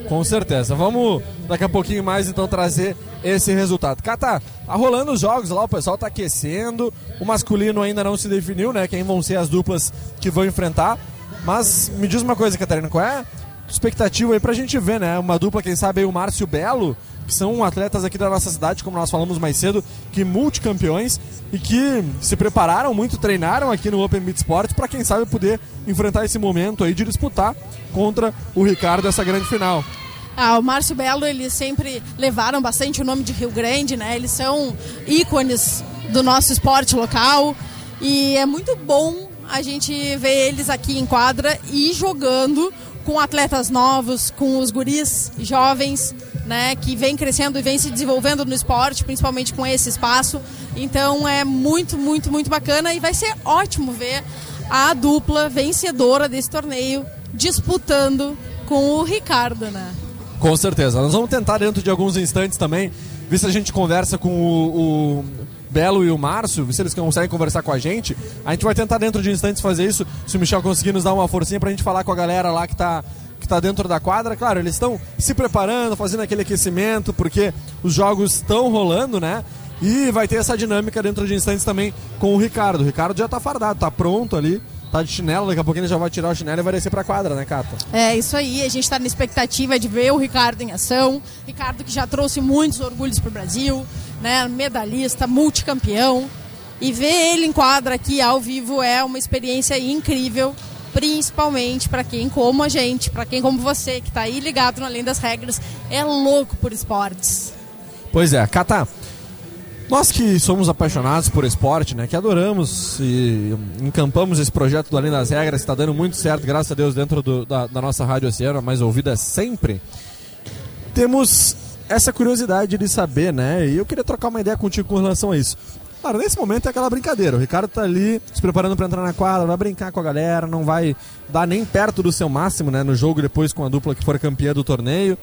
Com certeza. Vamos daqui a pouquinho mais então trazer esse resultado. Cata, tá rolando os jogos lá, o pessoal tá aquecendo. O masculino ainda não se definiu, né? Quem vão ser as duplas que vão enfrentar. Mas me diz uma coisa, Catarina, qual é expectativa aí pra gente ver, né? Uma dupla, quem sabe aí o Márcio Belo, são atletas aqui da nossa cidade, como nós falamos mais cedo, que multicampeões e que se prepararam muito, treinaram aqui no Open Beat Sports para quem sabe poder enfrentar esse momento aí de disputar contra o Ricardo essa grande final. Ah, o Márcio Belo, eles sempre levaram bastante o nome de Rio Grande, né? Eles são ícones do nosso esporte local e é muito bom a gente ver eles aqui em quadra e jogando com atletas novos, com os guris jovens, né, que vem crescendo e vem se desenvolvendo no esporte, principalmente com esse espaço. Então é muito, muito, muito bacana e vai ser ótimo ver a dupla vencedora desse torneio disputando com o Ricardo, né? Com certeza. Nós vamos tentar dentro de alguns instantes também ver se a gente conversa com o, o Belo e o Márcio, ver se eles conseguem conversar com a gente. A gente vai tentar dentro de instantes fazer isso, se o Michel conseguir nos dar uma forcinha pra gente falar com a galera lá que tá que está dentro da quadra. Claro, eles estão se preparando, fazendo aquele aquecimento, porque os jogos estão rolando, né? E vai ter essa dinâmica dentro de instantes também com o Ricardo. O Ricardo já está fardado, está pronto ali, tá de chinelo, daqui a pouquinho ele já vai tirar o chinelo e vai descer pra quadra, né, Cata? É isso aí, a gente está na expectativa de ver o Ricardo em ação. Ricardo que já trouxe muitos orgulhos pro Brasil, né? Medalhista, multicampeão. E ver ele em quadra aqui ao vivo é uma experiência incrível principalmente para quem como a gente, para quem como você, que está aí ligado no Além das Regras, é louco por esportes. Pois é, Cata, nós que somos apaixonados por esporte, né, que adoramos e encampamos esse projeto do Além das Regras, está dando muito certo, graças a Deus, dentro do, da, da, nossa Rádio Oceano, mais ouvida sempre, temos essa curiosidade de saber, né, e eu queria trocar uma ideia contigo com relação a isso. Cara, nesse momento é aquela brincadeira. O Ricardo tá ali se preparando para entrar na quadra, vai brincar com a galera, não vai dar nem perto do seu máximo, né? No jogo depois com a dupla que for campeã do torneio.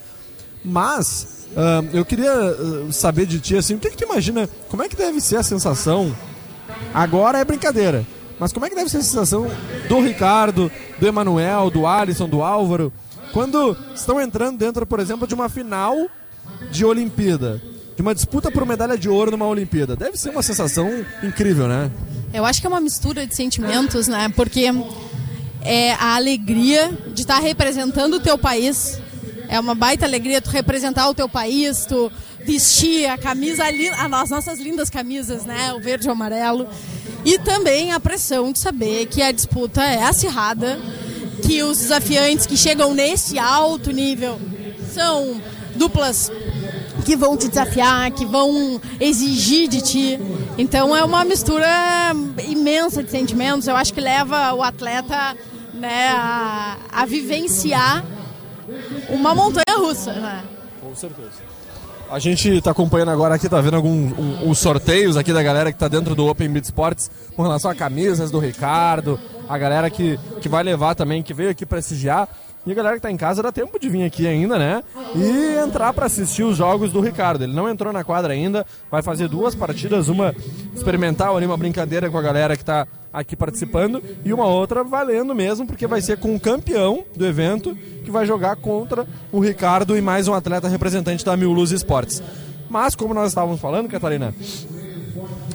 Mas uh, eu queria uh, saber de ti, assim, o que, que tu imagina, como é que deve ser a sensação? Agora é brincadeira. Mas como é que deve ser a sensação do Ricardo, do Emanuel, do Alisson, do Álvaro, quando estão entrando dentro, por exemplo, de uma final de Olimpíada? De uma disputa por medalha de ouro numa Olimpíada. Deve ser uma sensação incrível, né? Eu acho que é uma mistura de sentimentos, né? Porque é a alegria de estar representando o teu país. É uma baita alegria tu representar o teu país, tu vestir a camisa, as nossas lindas camisas, né? O verde e o amarelo. E também a pressão de saber que a disputa é acirrada, que os desafiantes que chegam nesse alto nível são duplas que vão te desafiar, que vão exigir de ti. Então é uma mistura imensa de sentimentos. Eu acho que leva o atleta né, a, a vivenciar uma montanha russa. Né? Com certeza. A gente está acompanhando agora aqui, tá vendo alguns um, sorteios aqui da galera que está dentro do Open Beat Sports com relação a camisas do Ricardo, a galera que, que vai levar também, que veio aqui prestigiar. E a galera que tá em casa dá tempo de vir aqui ainda, né? E entrar para assistir os jogos do Ricardo. Ele não entrou na quadra ainda, vai fazer duas partidas, uma experimental ali, uma brincadeira com a galera que tá aqui participando, e uma outra valendo mesmo, porque vai ser com o campeão do evento, que vai jogar contra o Ricardo e mais um atleta representante da Mil Luz Esportes. Mas, como nós estávamos falando, Catarina,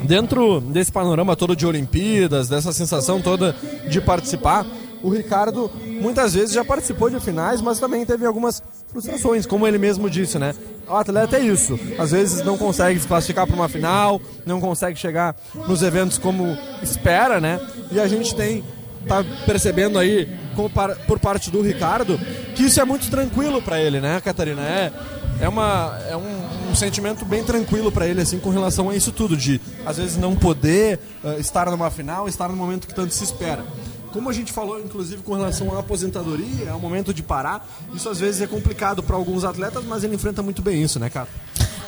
dentro desse panorama todo de Olimpíadas, dessa sensação toda de participar, o Ricardo muitas vezes já participou de finais, mas também teve algumas frustrações, como ele mesmo disse, né? O atleta é isso. Às vezes não consegue se classificar para uma final, não consegue chegar nos eventos como espera, né? E a gente tem tá percebendo aí por parte do Ricardo que isso é muito tranquilo para ele, né, Catarina? É é, uma, é um, um sentimento bem tranquilo para ele, assim, com relação a isso tudo, de às vezes não poder uh, estar numa final, estar no momento que tanto se espera. Como a gente falou, inclusive, com relação à aposentadoria, é o momento de parar. Isso às vezes é complicado para alguns atletas, mas ele enfrenta muito bem isso, né, cara?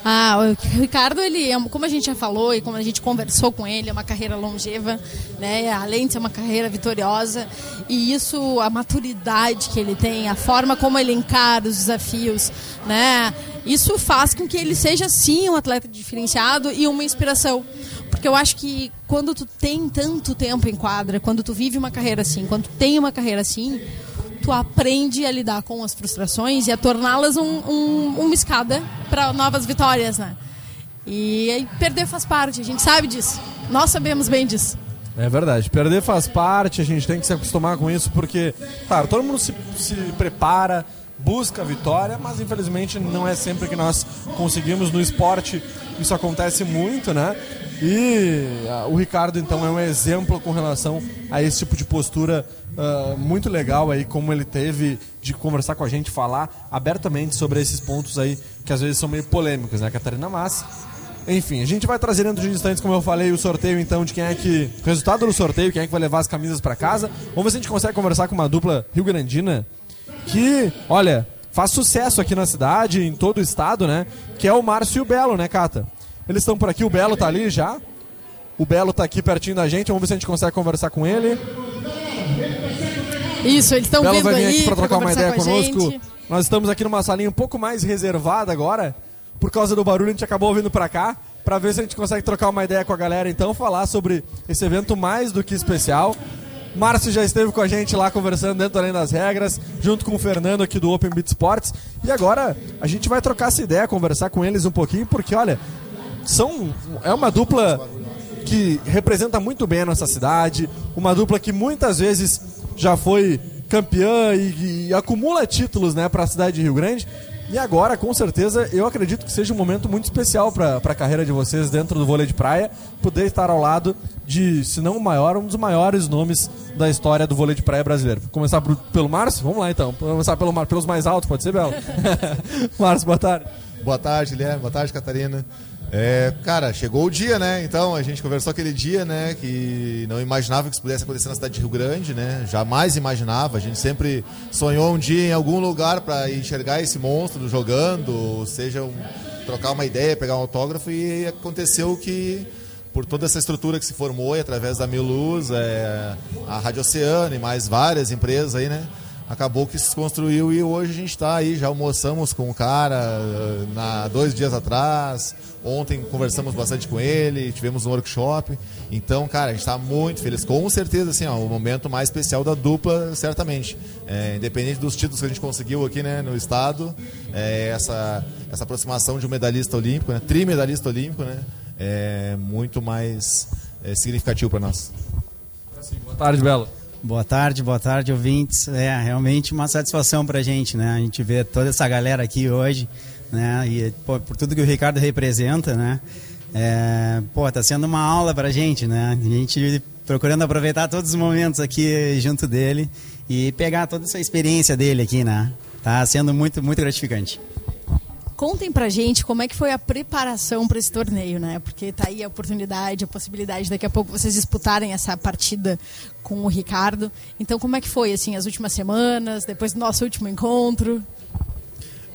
Ah, o Ricardo, ele, é, como a gente já falou e como a gente conversou com ele, é uma carreira longeva, né? Além de ser uma carreira vitoriosa, e isso, a maturidade que ele tem, a forma como ele encara os desafios, né? Isso faz com que ele seja sim um atleta diferenciado e uma inspiração. Porque eu acho que quando tu tem tanto tempo em quadra, quando tu vive uma carreira assim, quando tu tem uma carreira assim, tu aprende a lidar com as frustrações e a torná-las um, um, uma escada para novas vitórias, né? E perder faz parte, a gente sabe disso. Nós sabemos bem disso. É verdade. Perder faz parte, a gente tem que se acostumar com isso, porque, claro, todo mundo se, se prepara, busca a vitória, mas infelizmente não é sempre que nós conseguimos. No esporte isso acontece muito, né? E ah, o Ricardo, então, é um exemplo com relação a esse tipo de postura ah, muito legal aí, como ele teve de conversar com a gente, falar abertamente sobre esses pontos aí que às vezes são meio polêmicos, né, Catarina? Mas enfim, a gente vai trazer dentro de instantes, como eu falei, o sorteio então de quem é que. O resultado do sorteio, quem é que vai levar as camisas para casa. Vamos ver se a gente consegue conversar com uma dupla rio-grandina que, olha, faz sucesso aqui na cidade, em todo o estado, né? Que é o Márcio e o Belo, né, Cata? Eles estão por aqui, o Belo tá ali já. O Belo tá aqui pertinho da gente, vamos ver se a gente consegue conversar com ele. Isso, eles estão Belo vindo vai vir aqui pra trocar uma ideia conosco. Nós estamos aqui numa salinha um pouco mais reservada agora. Por causa do barulho, a gente acabou vindo pra cá. Pra ver se a gente consegue trocar uma ideia com a galera, então, falar sobre esse evento mais do que especial. Márcio já esteve com a gente lá conversando dentro além das regras, junto com o Fernando aqui do Open Beat Sports. E agora a gente vai trocar essa ideia, conversar com eles um pouquinho, porque olha, são é uma dupla que representa muito bem a nossa cidade, uma dupla que muitas vezes já foi campeã e, e acumula títulos né, para a cidade de Rio Grande. E agora, com certeza, eu acredito que seja um momento muito especial para a carreira de vocês dentro do vôlei de praia, poder estar ao lado de, se não o maior, um dos maiores nomes da história do vôlei de praia brasileiro. Vou começar por- pelo Márcio? Vamos lá então. Vamos começar pelo, pelos mais altos, pode ser, Belo? Márcio, boa tarde. Boa tarde, Guilherme. Boa tarde, Catarina. É, cara, chegou o dia, né? Então, a gente conversou aquele dia, né? Que não imaginava que isso pudesse acontecer na cidade de Rio Grande, né? Jamais imaginava. A gente sempre sonhou um dia em algum lugar para enxergar esse monstro jogando, seja um- trocar uma ideia, pegar um autógrafo, e aconteceu que por toda essa estrutura que se formou e através da Mil Luz, é, a Rádio Oceano e mais várias empresas aí, né? Acabou que se construiu e hoje a gente está aí, já almoçamos com o cara eh, na, dois dias atrás. Ontem conversamos bastante com ele, tivemos um workshop. Então, cara, a gente está muito feliz. Com certeza, assim, ó, o momento mais especial da dupla, certamente. É, independente dos títulos que a gente conseguiu aqui né, no estado, é, essa, essa aproximação de um medalhista olímpico, né, trimedalista olímpico, né, é muito mais é, significativo para nós. Boa tarde, Belo. Boa tarde, boa tarde, ouvintes. É realmente uma satisfação pra gente, né? A gente vê toda essa galera aqui hoje, né? E pô, por tudo que o Ricardo representa, né? É, pô, tá sendo uma aula pra gente, né? A gente procurando aproveitar todos os momentos aqui junto dele e pegar toda essa experiência dele aqui, né? Tá sendo muito, muito gratificante. Contem pra gente como é que foi a preparação para esse torneio, né? Porque tá aí a oportunidade, a possibilidade daqui a pouco vocês disputarem essa partida com o Ricardo. Então, como é que foi assim as últimas semanas, depois do nosso último encontro?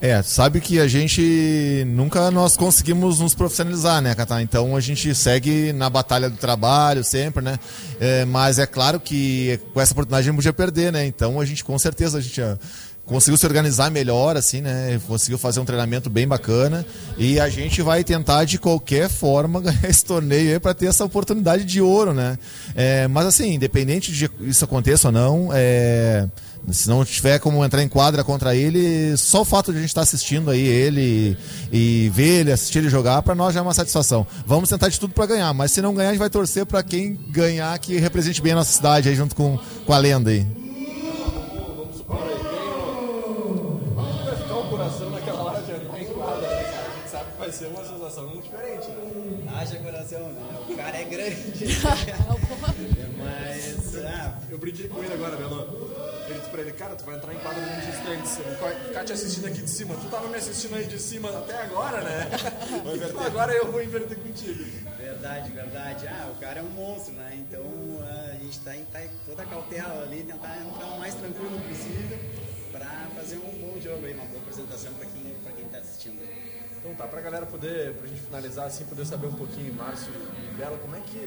É, sabe que a gente nunca nós conseguimos nos profissionalizar, né, Catar? Então a gente segue na batalha do trabalho sempre, né? É, mas é claro que com essa oportunidade a gente podia perder, né? Então a gente com certeza a gente ah, conseguiu se organizar melhor, assim, né? Conseguiu fazer um treinamento bem bacana e a gente vai tentar de qualquer forma ganhar esse torneio para ter essa oportunidade de ouro, né? É, mas assim, independente de isso aconteça ou não, é, se não tiver como entrar em quadra contra ele, só o fato de a gente estar assistindo aí ele e ver ele, assistir ele jogar, para nós já é uma satisfação. Vamos tentar de tudo para ganhar, mas se não ganhar, a gente vai torcer para quem ganhar que represente bem a nossa cidade aí junto com, com a lenda aí. vai ficar o coração naquela hora de entrar em quadra, cara? A gente sabe que vai ser uma sensação muito diferente. Haja coração, né? O cara é grande. Mas, ah, Eu brinquei com ele agora, Belo. Ele disse pra ele, cara, tu vai entrar em muito distante. Eu vou ficar te assistindo aqui de cima. Tu tava me assistindo aí de cima até agora, né? Então agora eu vou inverter contigo. Verdade, verdade. Ah, o cara é um monstro, né? Então ah, a gente tá em tá toda a cautela ali, tentar entrar o mais tranquilo possível pra fazer um bom jogo aí, uma boa apresentação pra quem, pra quem tá assistindo. Então tá, pra galera poder, pra gente finalizar assim, poder saber um pouquinho, Márcio e Bela, como é que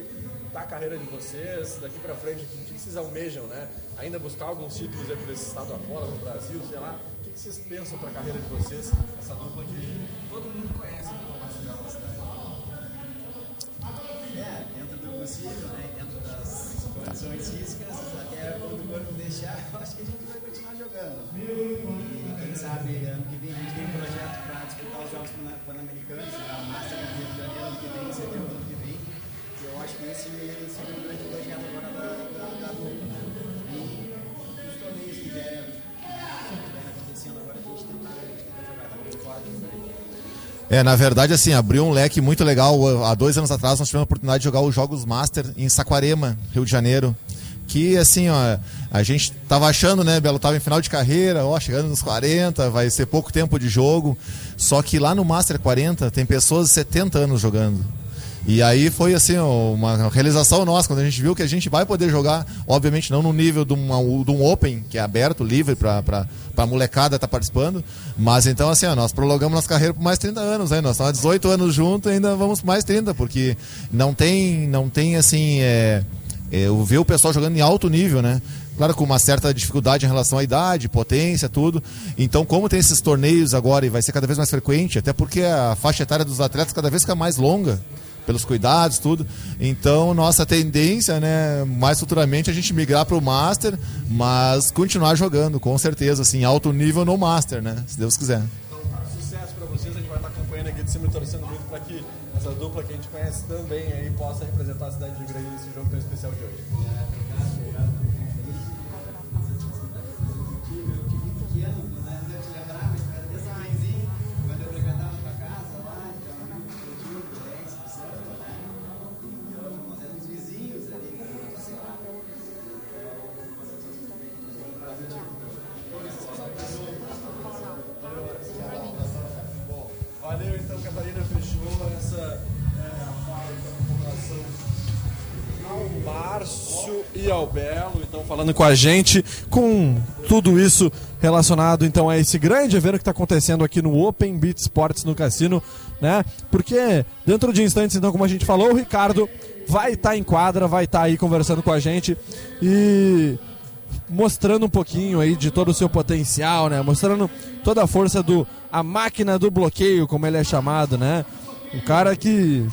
tá a carreira de vocês daqui pra frente, o que vocês almejam, né? Ainda buscar alguns títulos aí por esse estado afora, no Brasil, sei lá. O que vocês pensam pra carreira de vocês? Essa dupla que todo mundo conhece. É, dentro do possível, né? Dentro das condições físicas, até quando o corpo deixar, eu acho que a gente vai continuar jogando. E quem sabe ano que vem a gente tem um projeto para disputar os Jogos Pan- Pan-Americanos, a Master do Rio de Janeiro ano que vem, em setembro do ano que vem. E eu acho que esse, esse é um grande projeto agora da, da, da dupla. E os torneios que vierem, que vierem acontecendo agora, a gente tentar, a gente tentar jogar também fora do. É, na verdade, assim, abriu um leque muito legal. Há dois anos atrás nós tivemos a oportunidade de jogar os Jogos Master em Saquarema, Rio de Janeiro. Que, assim, ó, a gente tava achando, né, Belo tava em final de carreira, ó, chegando nos 40, vai ser pouco tempo de jogo. Só que lá no Master 40 tem pessoas de 70 anos jogando. E aí foi assim uma realização nossa quando a gente viu que a gente vai poder jogar, obviamente não no nível de, uma, de um Open que é aberto, livre para a molecada estar tá participando, mas então assim ó, nós prolongamos nossa carreira por mais 30 anos, né? nós estamos há 18 anos juntos, ainda vamos mais 30 porque não tem não tem assim é, é, eu ver o pessoal jogando em alto nível, né? Claro, com uma certa dificuldade em relação à idade, potência, tudo. Então, como tem esses torneios agora e vai ser cada vez mais frequente, até porque a faixa etária dos atletas cada vez fica mais longa pelos cuidados, tudo. Então, nossa tendência, né, mais futuramente a gente migrar para o Master, mas continuar jogando, com certeza, assim, alto nível no Master, né, se Deus quiser. Então, sucesso para vocês, a gente vai estar acompanhando aqui de cima e torcendo muito para que essa dupla que a gente conhece também aí possa representar a cidade de Grande nesse jogo tão especial de hoje. Valeu Márcio e ao Belo, então falando com a gente, com tudo isso relacionado então a esse grande evento que está acontecendo aqui no Open Beat Sports no Cassino, né? Porque dentro de instantes, então, como a gente falou, o Ricardo vai estar em quadra, vai estar aí conversando com a gente e mostrando um pouquinho aí de todo o seu potencial, né? Mostrando toda a força do a máquina do bloqueio, como ele é chamado, né? Um cara que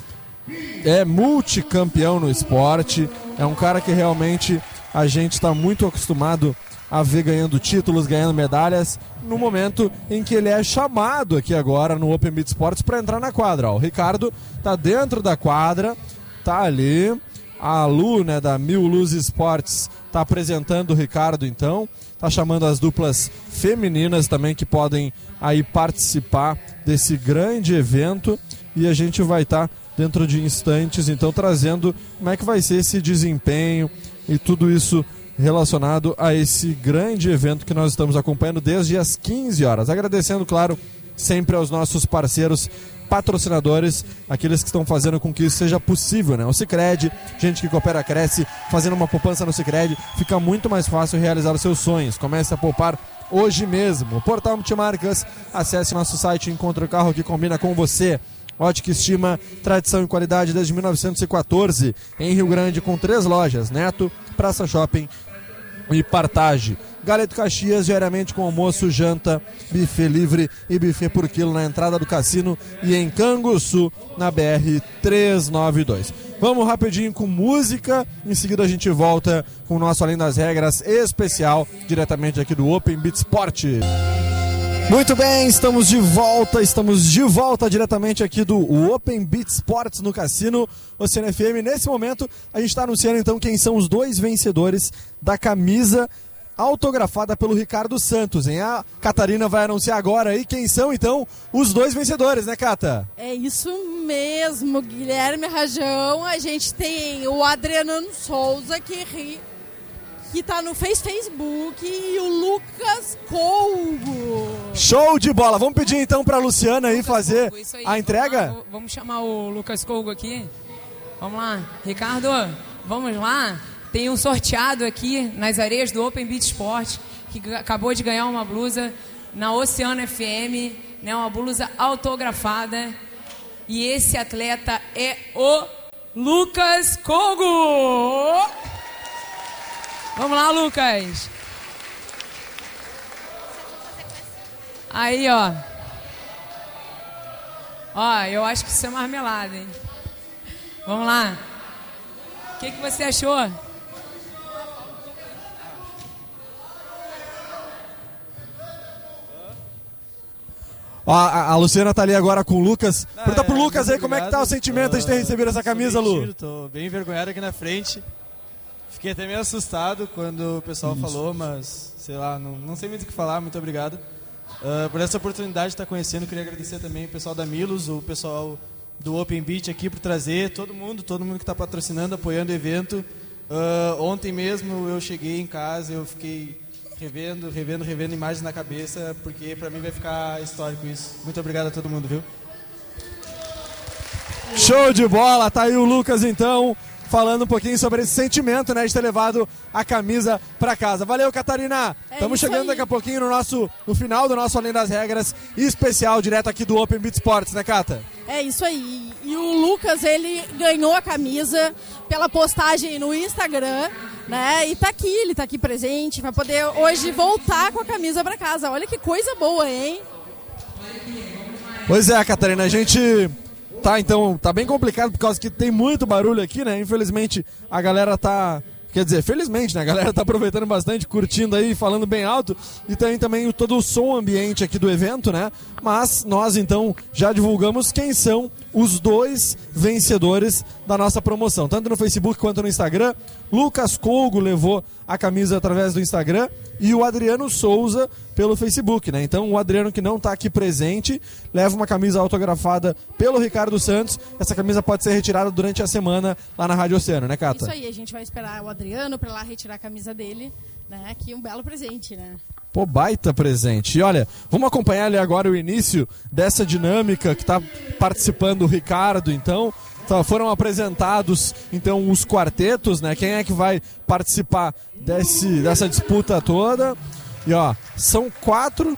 é multicampeão no esporte, é um cara que realmente a gente está muito acostumado a ver ganhando títulos, ganhando medalhas, no momento em que ele é chamado aqui agora no Open Beat Sports para entrar na quadra. O Ricardo tá dentro da quadra, tá ali. A Lu, né, da Mil Luz Esportes, está apresentando o Ricardo então. Está chamando as duplas femininas também que podem aí participar desse grande evento. E a gente vai estar tá dentro de instantes, então, trazendo como é que vai ser esse desempenho e tudo isso relacionado a esse grande evento que nós estamos acompanhando desde as 15 horas. Agradecendo, claro, sempre aos nossos parceiros patrocinadores, aqueles que estão fazendo com que isso seja possível, né? O Cicred, gente que coopera, cresce, fazendo uma poupança no Cicred, fica muito mais fácil realizar os seus sonhos. Comece a poupar hoje mesmo. Portal Multimarcas, acesse nosso site encontre o carro que combina com você. Ótica Estima, tradição e qualidade desde 1914, em Rio Grande, com três lojas: Neto, Praça Shopping e Partage. Galeto Caxias, diariamente com almoço, janta, buffet livre e buffet por quilo na entrada do cassino e em Canguçu, na BR 392. Vamos rapidinho com música, em seguida a gente volta com o nosso Além das Regras especial, diretamente aqui do Open Beat Sport. Muito bem, estamos de volta, estamos de volta diretamente aqui do Open Beat Sports no Cassino Oceano FM. Nesse momento, a gente está anunciando então quem são os dois vencedores da camisa autografada pelo Ricardo Santos, hein? A Catarina vai anunciar agora aí quem são então os dois vencedores, né, Cata? É isso mesmo, Guilherme Rajão. A gente tem o Adriano Souza que ri que tá no Face Facebook e o Lucas Colgo. Show de bola! Vamos pedir então pra Luciana aí fazer Isso aí, a entrega? Vamos, lá, vamos chamar o Lucas Colgo aqui. Vamos lá. Ricardo, vamos lá. Tem um sorteado aqui nas areias do Open Beat Sport que acabou de ganhar uma blusa na Oceano FM, né, uma blusa autografada. E esse atleta é o Lucas Colgo. Vamos lá, Lucas. Aí, ó. Ó, eu acho que isso é marmelada, hein? Vamos lá. O que, que você achou? Ó, a, a Luciana tá ali agora com o Lucas. Pergunta pro é, Lucas aí como é que tá o sentimento de ter recebido essa camisa, Lu. Tô bem envergonhado aqui na frente. Fiquei até meio assustado quando o pessoal falou, mas sei lá, não, não sei muito o que falar. Muito obrigado Ah, por essa oportunidade de estar conhecendo. Queria agradecer também o pessoal da Milos, o pessoal do Open Beach aqui por trazer todo mundo, todo mundo que está patrocinando, apoiando o evento. Ah, ontem mesmo eu cheguei em casa, eu fiquei revendo, revendo, revendo imagens na cabeça, porque para mim vai ficar histórico isso. Muito obrigado a todo mundo, viu? Show de bola, tá aí o Lucas então, falando um pouquinho sobre esse sentimento, né, de ter levado a camisa pra casa. Valeu, Catarina. É Estamos isso chegando aí. daqui a pouquinho no nosso no final do nosso Além das Regras especial direto aqui do Open Beat Sports, né, Cata? É isso aí. E o Lucas, ele ganhou a camisa pela postagem no Instagram, né? E tá aqui, ele tá aqui presente, vai poder hoje voltar com a camisa pra casa. Olha que coisa boa, hein? Pois é, Catarina, a gente tá então, tá bem complicado por causa que tem muito barulho aqui, né? Infelizmente a galera tá Quer dizer, felizmente, né? A galera tá aproveitando bastante, curtindo aí, falando bem alto. E tem também todo o som ambiente aqui do evento, né? Mas nós, então, já divulgamos quem são os dois vencedores da nossa promoção. Tanto no Facebook quanto no Instagram. Lucas Colgo levou a camisa através do Instagram e o Adriano Souza pelo Facebook, né? Então o Adriano que não está aqui presente leva uma camisa autografada pelo Ricardo Santos. Essa camisa pode ser retirada durante a semana lá na Rádio Oceano, né, Cata? Isso aí, a gente vai esperar o Adriano pra lá retirar a camisa dele, né? Aqui um belo presente, né? Pô, baita presente. E olha, vamos acompanhar ali agora o início dessa dinâmica que está participando o Ricardo, então. Tá, foram apresentados então os quartetos, né? Quem é que vai participar desse, dessa disputa toda? E ó, são quatro,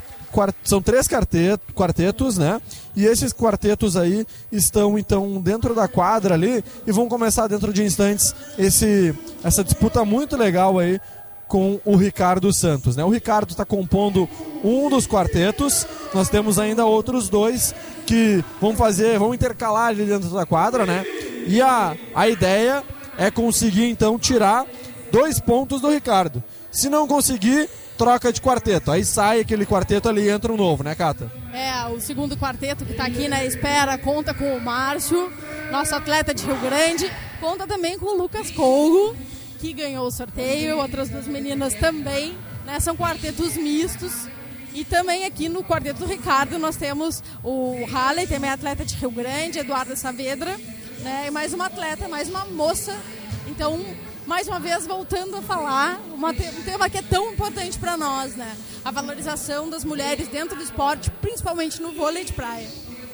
são três quarteto, quartetos, né? E esses quartetos aí estão então dentro da quadra ali e vão começar dentro de instantes esse, essa disputa muito legal aí com o Ricardo Santos. Né? O Ricardo está compondo um dos quartetos, nós temos ainda outros dois que vão fazer, vão intercalar ali dentro da quadra, né? E a, a ideia é conseguir então tirar dois pontos do Ricardo. Se não conseguir, troca de quarteto. Aí sai aquele quarteto ali e entra um novo, né, Cata? É, o segundo quarteto que tá aqui na espera conta com o Márcio, nosso atleta de Rio Grande. Conta também com o Lucas Colgo, que ganhou o sorteio. Outras duas meninas também. Né? São quartetos mistos. E também aqui no quarteto do Ricardo nós temos o Halley, também atleta de Rio Grande, Eduarda Saavedra. Né? E mais uma atleta, mais uma moça. Então, mais uma vez, voltando a falar, uma um tema que é tão importante para nós, né? A valorização das mulheres dentro do esporte, principalmente no vôlei de praia.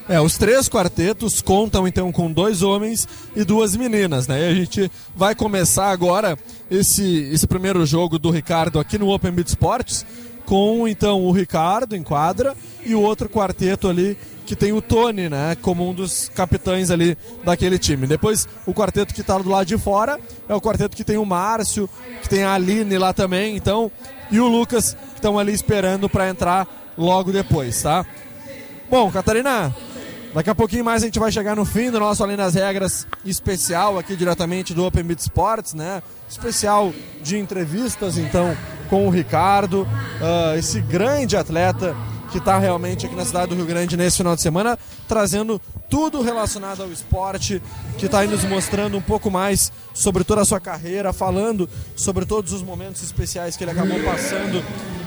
É, os três quartetos contam então com dois homens e duas meninas, né? E a gente vai começar agora esse, esse primeiro jogo do Ricardo aqui no Open Beat Sports com então o Ricardo em quadra e o outro quarteto ali que tem o Tony, né, como um dos capitães ali daquele time. Depois o quarteto que está do lado de fora é o quarteto que tem o Márcio, que tem a Aline lá também, então, e o Lucas que estão ali esperando para entrar logo depois, tá? Bom, Catarina, daqui a pouquinho mais a gente vai chegar no fim do nosso Além das Regras especial aqui diretamente do Open Beat Sports, né? Especial de entrevistas, então, com o Ricardo, ah, esse grande atleta que está realmente aqui na cidade do Rio Grande nesse final de semana, trazendo tudo relacionado ao esporte, que está nos mostrando um pouco mais sobre toda a sua carreira, falando sobre todos os momentos especiais que ele acabou passando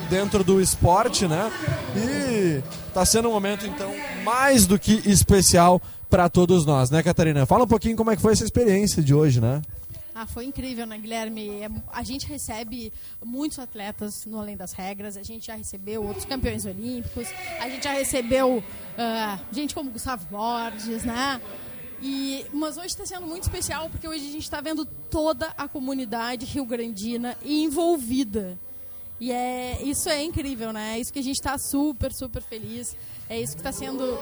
dentro do esporte, né? E está sendo um momento então mais do que especial para todos nós, né, Catarina? Fala um pouquinho como é que foi essa experiência de hoje, né? Ah, foi incrível, né, Guilherme? É- A gente recebe muitos atletas no Além das Regras, a gente já recebeu outros campeões olímpicos, a gente já recebeu ah, gente como Gustavo Borges, né? E, mas hoje está sendo muito especial porque hoje a gente está vendo toda a comunidade rio-grandina envolvida. E é, isso é incrível, né? É isso que a gente está super, super feliz. É isso que está sendo,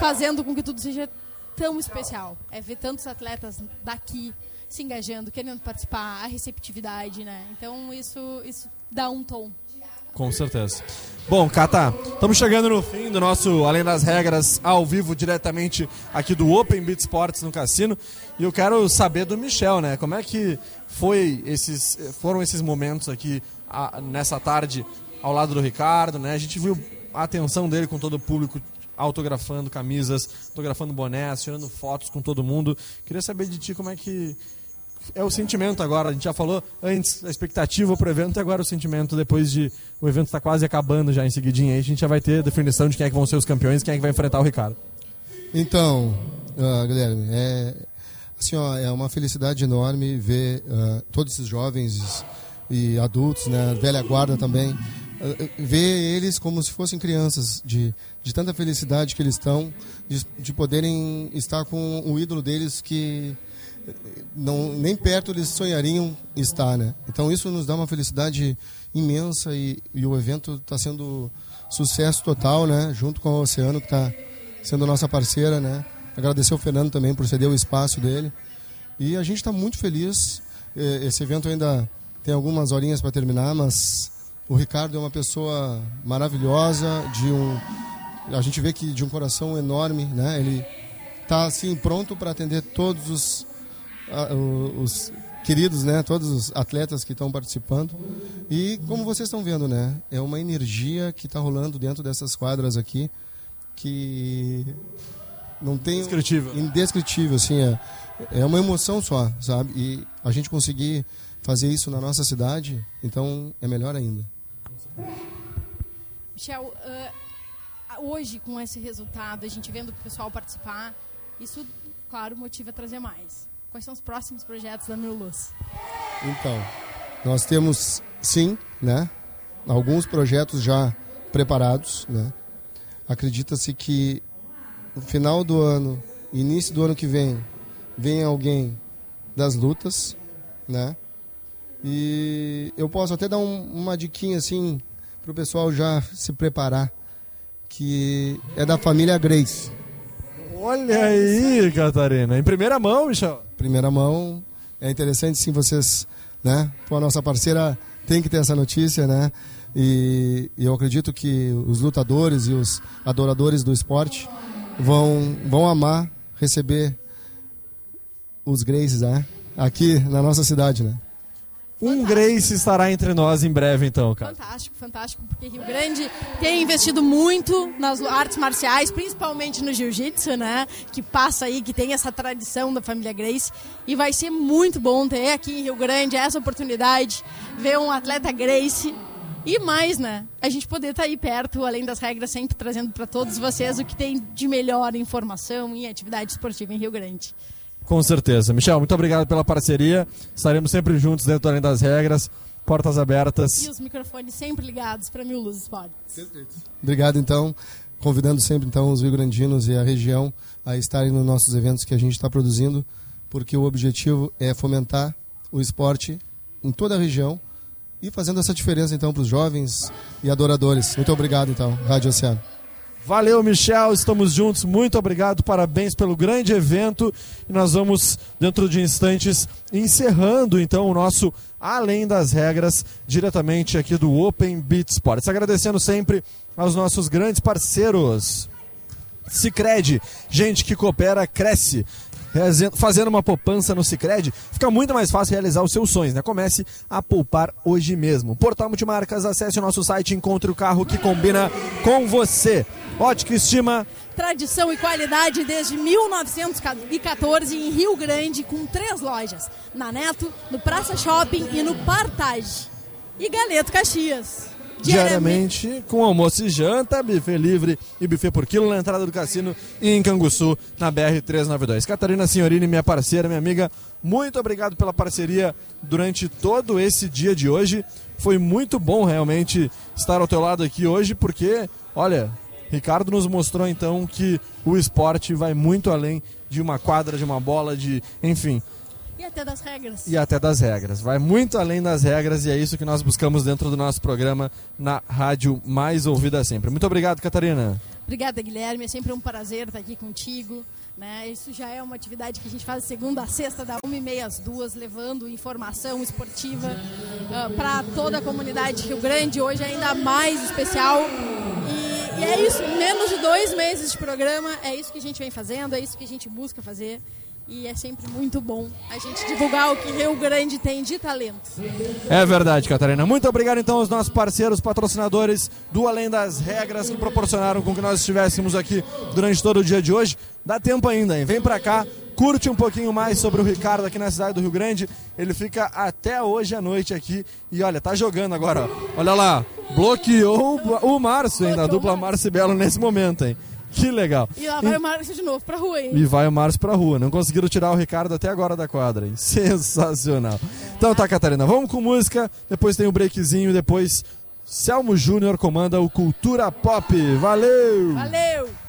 fazendo com que tudo seja tão especial. É ver tantos atletas daqui se engajando, querendo participar, a receptividade, né? Então isso, isso dá um tom. Com certeza. Bom, Cata, estamos chegando no fim do nosso Além das Regras ao vivo, diretamente aqui do Open Beat Sports no Cassino. E eu quero saber do Michel, né? Como é que foi esses, foram esses momentos aqui ah, nessa tarde ao lado do Ricardo, né? A gente viu a atenção dele com todo o público autografando camisas, autografando bonés, tirando fotos com todo mundo. Queria saber de ti como é que é o sentimento agora. A gente já falou antes a expectativa para o evento e agora o sentimento depois de o evento está quase acabando já em seguidinha. Aí a gente já vai ter definição de quem é que vão ser os campeões, quem é que vai enfrentar o Ricardo. Então, uh, Guilherme, é, assim, ó, é uma felicidade enorme ver uh, todos esses jovens e adultos, né, velha guarda também, uh, ver eles como se fossem crianças, de, de tanta felicidade que eles estão, de, de poderem estar com o ídolo deles que não, nem perto eles sonhariam estar, né? Então isso nos dá uma felicidade imensa e, e o evento está sendo sucesso total, né? Junto com a Oceano que está sendo nossa parceira, né? Agradecer ao Fernando também por ceder o espaço dele e a gente está muito feliz. Esse evento ainda tem algumas horinhas para terminar, mas o Ricardo é uma pessoa maravilhosa, de um a gente vê que de um coração enorme, né? Ele está assim pronto para atender todos os os queridos, né, todos os atletas que estão participando. E como vocês estão vendo, né, é uma energia que está rolando dentro dessas quadras aqui que não tem indescritível, indescritível assim, é, é uma emoção só, sabe? E a gente conseguir fazer isso na nossa cidade, então é melhor ainda. Michel, uh, hoje com esse resultado, a gente vendo o pessoal participar, isso, claro, motiva a trazer mais. Quais são os próximos projetos da Mil Luz? Então, nós temos sim, né, alguns projetos já preparados, né? Acredita-se que no final do ano, início do ano que vem, vem alguém das lutas, né? E eu posso até dar um, uma diquinha assim para o pessoal já se preparar, que é da família Grace. Olha aí, Catarina. Em primeira mão, Michel. Primeira mão. É interessante sim vocês, né? Pô, a nossa parceira tem que ter essa notícia, né? E, e, eu acredito que os lutadores e os adoradores do esporte vão, vão amar receber os Graces, né? Aqui na nossa cidade, né? Um Grace estará entre nós em breve, então, cara. Fantástico, fantástico, porque Rio Grande tem investido muito nas artes marciais, principalmente no jiu-jitsu, né? Que passa aí, que tem essa tradição da família Grace. E vai ser muito bom ter aqui em Rio Grande essa oportunidade, ver um atleta Grace. E mais, né? A gente poder estar aí perto, além das regras, sempre trazendo para todos vocês o que tem de melhor informação e atividade esportiva em Rio Grande. Com certeza. Michel, muito obrigado pela parceria. Estaremos sempre juntos dentro além das regras. Portas abertas. E os microfones sempre ligados para Mil Luz Sports. Obrigado, então. Convidando sempre então os rio-grandinos e a região a estarem nos nossos eventos que a gente está produzindo, porque o objetivo é fomentar o esporte em toda a região e fazendo essa diferença então para os jovens e adoradores. Muito obrigado então, Rádio Oceano. Valeu, Michel, estamos juntos. Muito obrigado, parabéns pelo grande evento. E nós vamos, dentro de instantes, encerrando então o nosso Além das Regras, diretamente aqui do Open Beat Sports. Agradecendo sempre aos nossos grandes parceiros. Cicred, gente que coopera, cresce fazendo uma poupança no Cicred, fica muito mais fácil realizar os seus sonhos, né? Comece a poupar hoje mesmo. Portal Multimarcas, acesse o nosso site, encontre o carro que combina com você. Ótica Estima. Tradição e qualidade desde 1914 em Rio Grande, com três lojas: na Neto, no Praça Shopping e no Partage. E Galeto Caxias. Diariamente, com almoço e janta, buffet livre e buffet por quilo na entrada do cassino e em Canguçu, na BR-392. Catarina Senhorini, minha parceira, minha amiga, muito obrigado pela parceria durante todo esse dia de hoje. Foi muito bom realmente estar ao teu lado aqui hoje, porque, olha, Ricardo nos mostrou então que o esporte vai muito além de uma quadra, de uma bola, de. enfim. E até das regras. E até das regras. Vai muito além das regras e é isso que nós buscamos dentro do nosso programa na rádio mais ouvida sempre. Muito obrigado, Catarina. Obrigada, Guilherme. É sempre um prazer estar aqui contigo. Né? Isso já é uma atividade que a gente faz segunda a sexta, da 1h30 às 2 levando informação esportiva uh, ah, para toda a comunidade de Rio Grande. Hoje é ainda mais especial. E, e, é isso, menos de dois meses de programa, é isso que a gente vem fazendo, é isso que a gente busca fazer. E é sempre muito bom a gente divulgar o que Rio Grande tem de talento. É verdade, Catarina. Muito obrigado então aos nossos parceiros, patrocinadores do Além das Regras que proporcionaram com que nós estivéssemos aqui durante todo o dia de hoje. Dá tempo ainda, hein? Vem pra cá, curte um pouquinho mais sobre o Ricardo aqui na cidade do Rio Grande. Ele fica até hoje à noite aqui e olha, tá jogando agora, ó. Olha lá, bloqueou o Márcio, hein, da dupla Márcio e Belo nesse momento, hein? Que legal. E lá vai o Márcio de novo pra rua, hein? E vai o Márcio pra rua. Não conseguiram tirar o Ricardo até agora da quadra, hein? Sensacional. Então tá, Catarina, vamos com música. Depois tem o breakzinho. Depois Selmo Júnior comanda o Cultura Pop. Valeu! Valeu!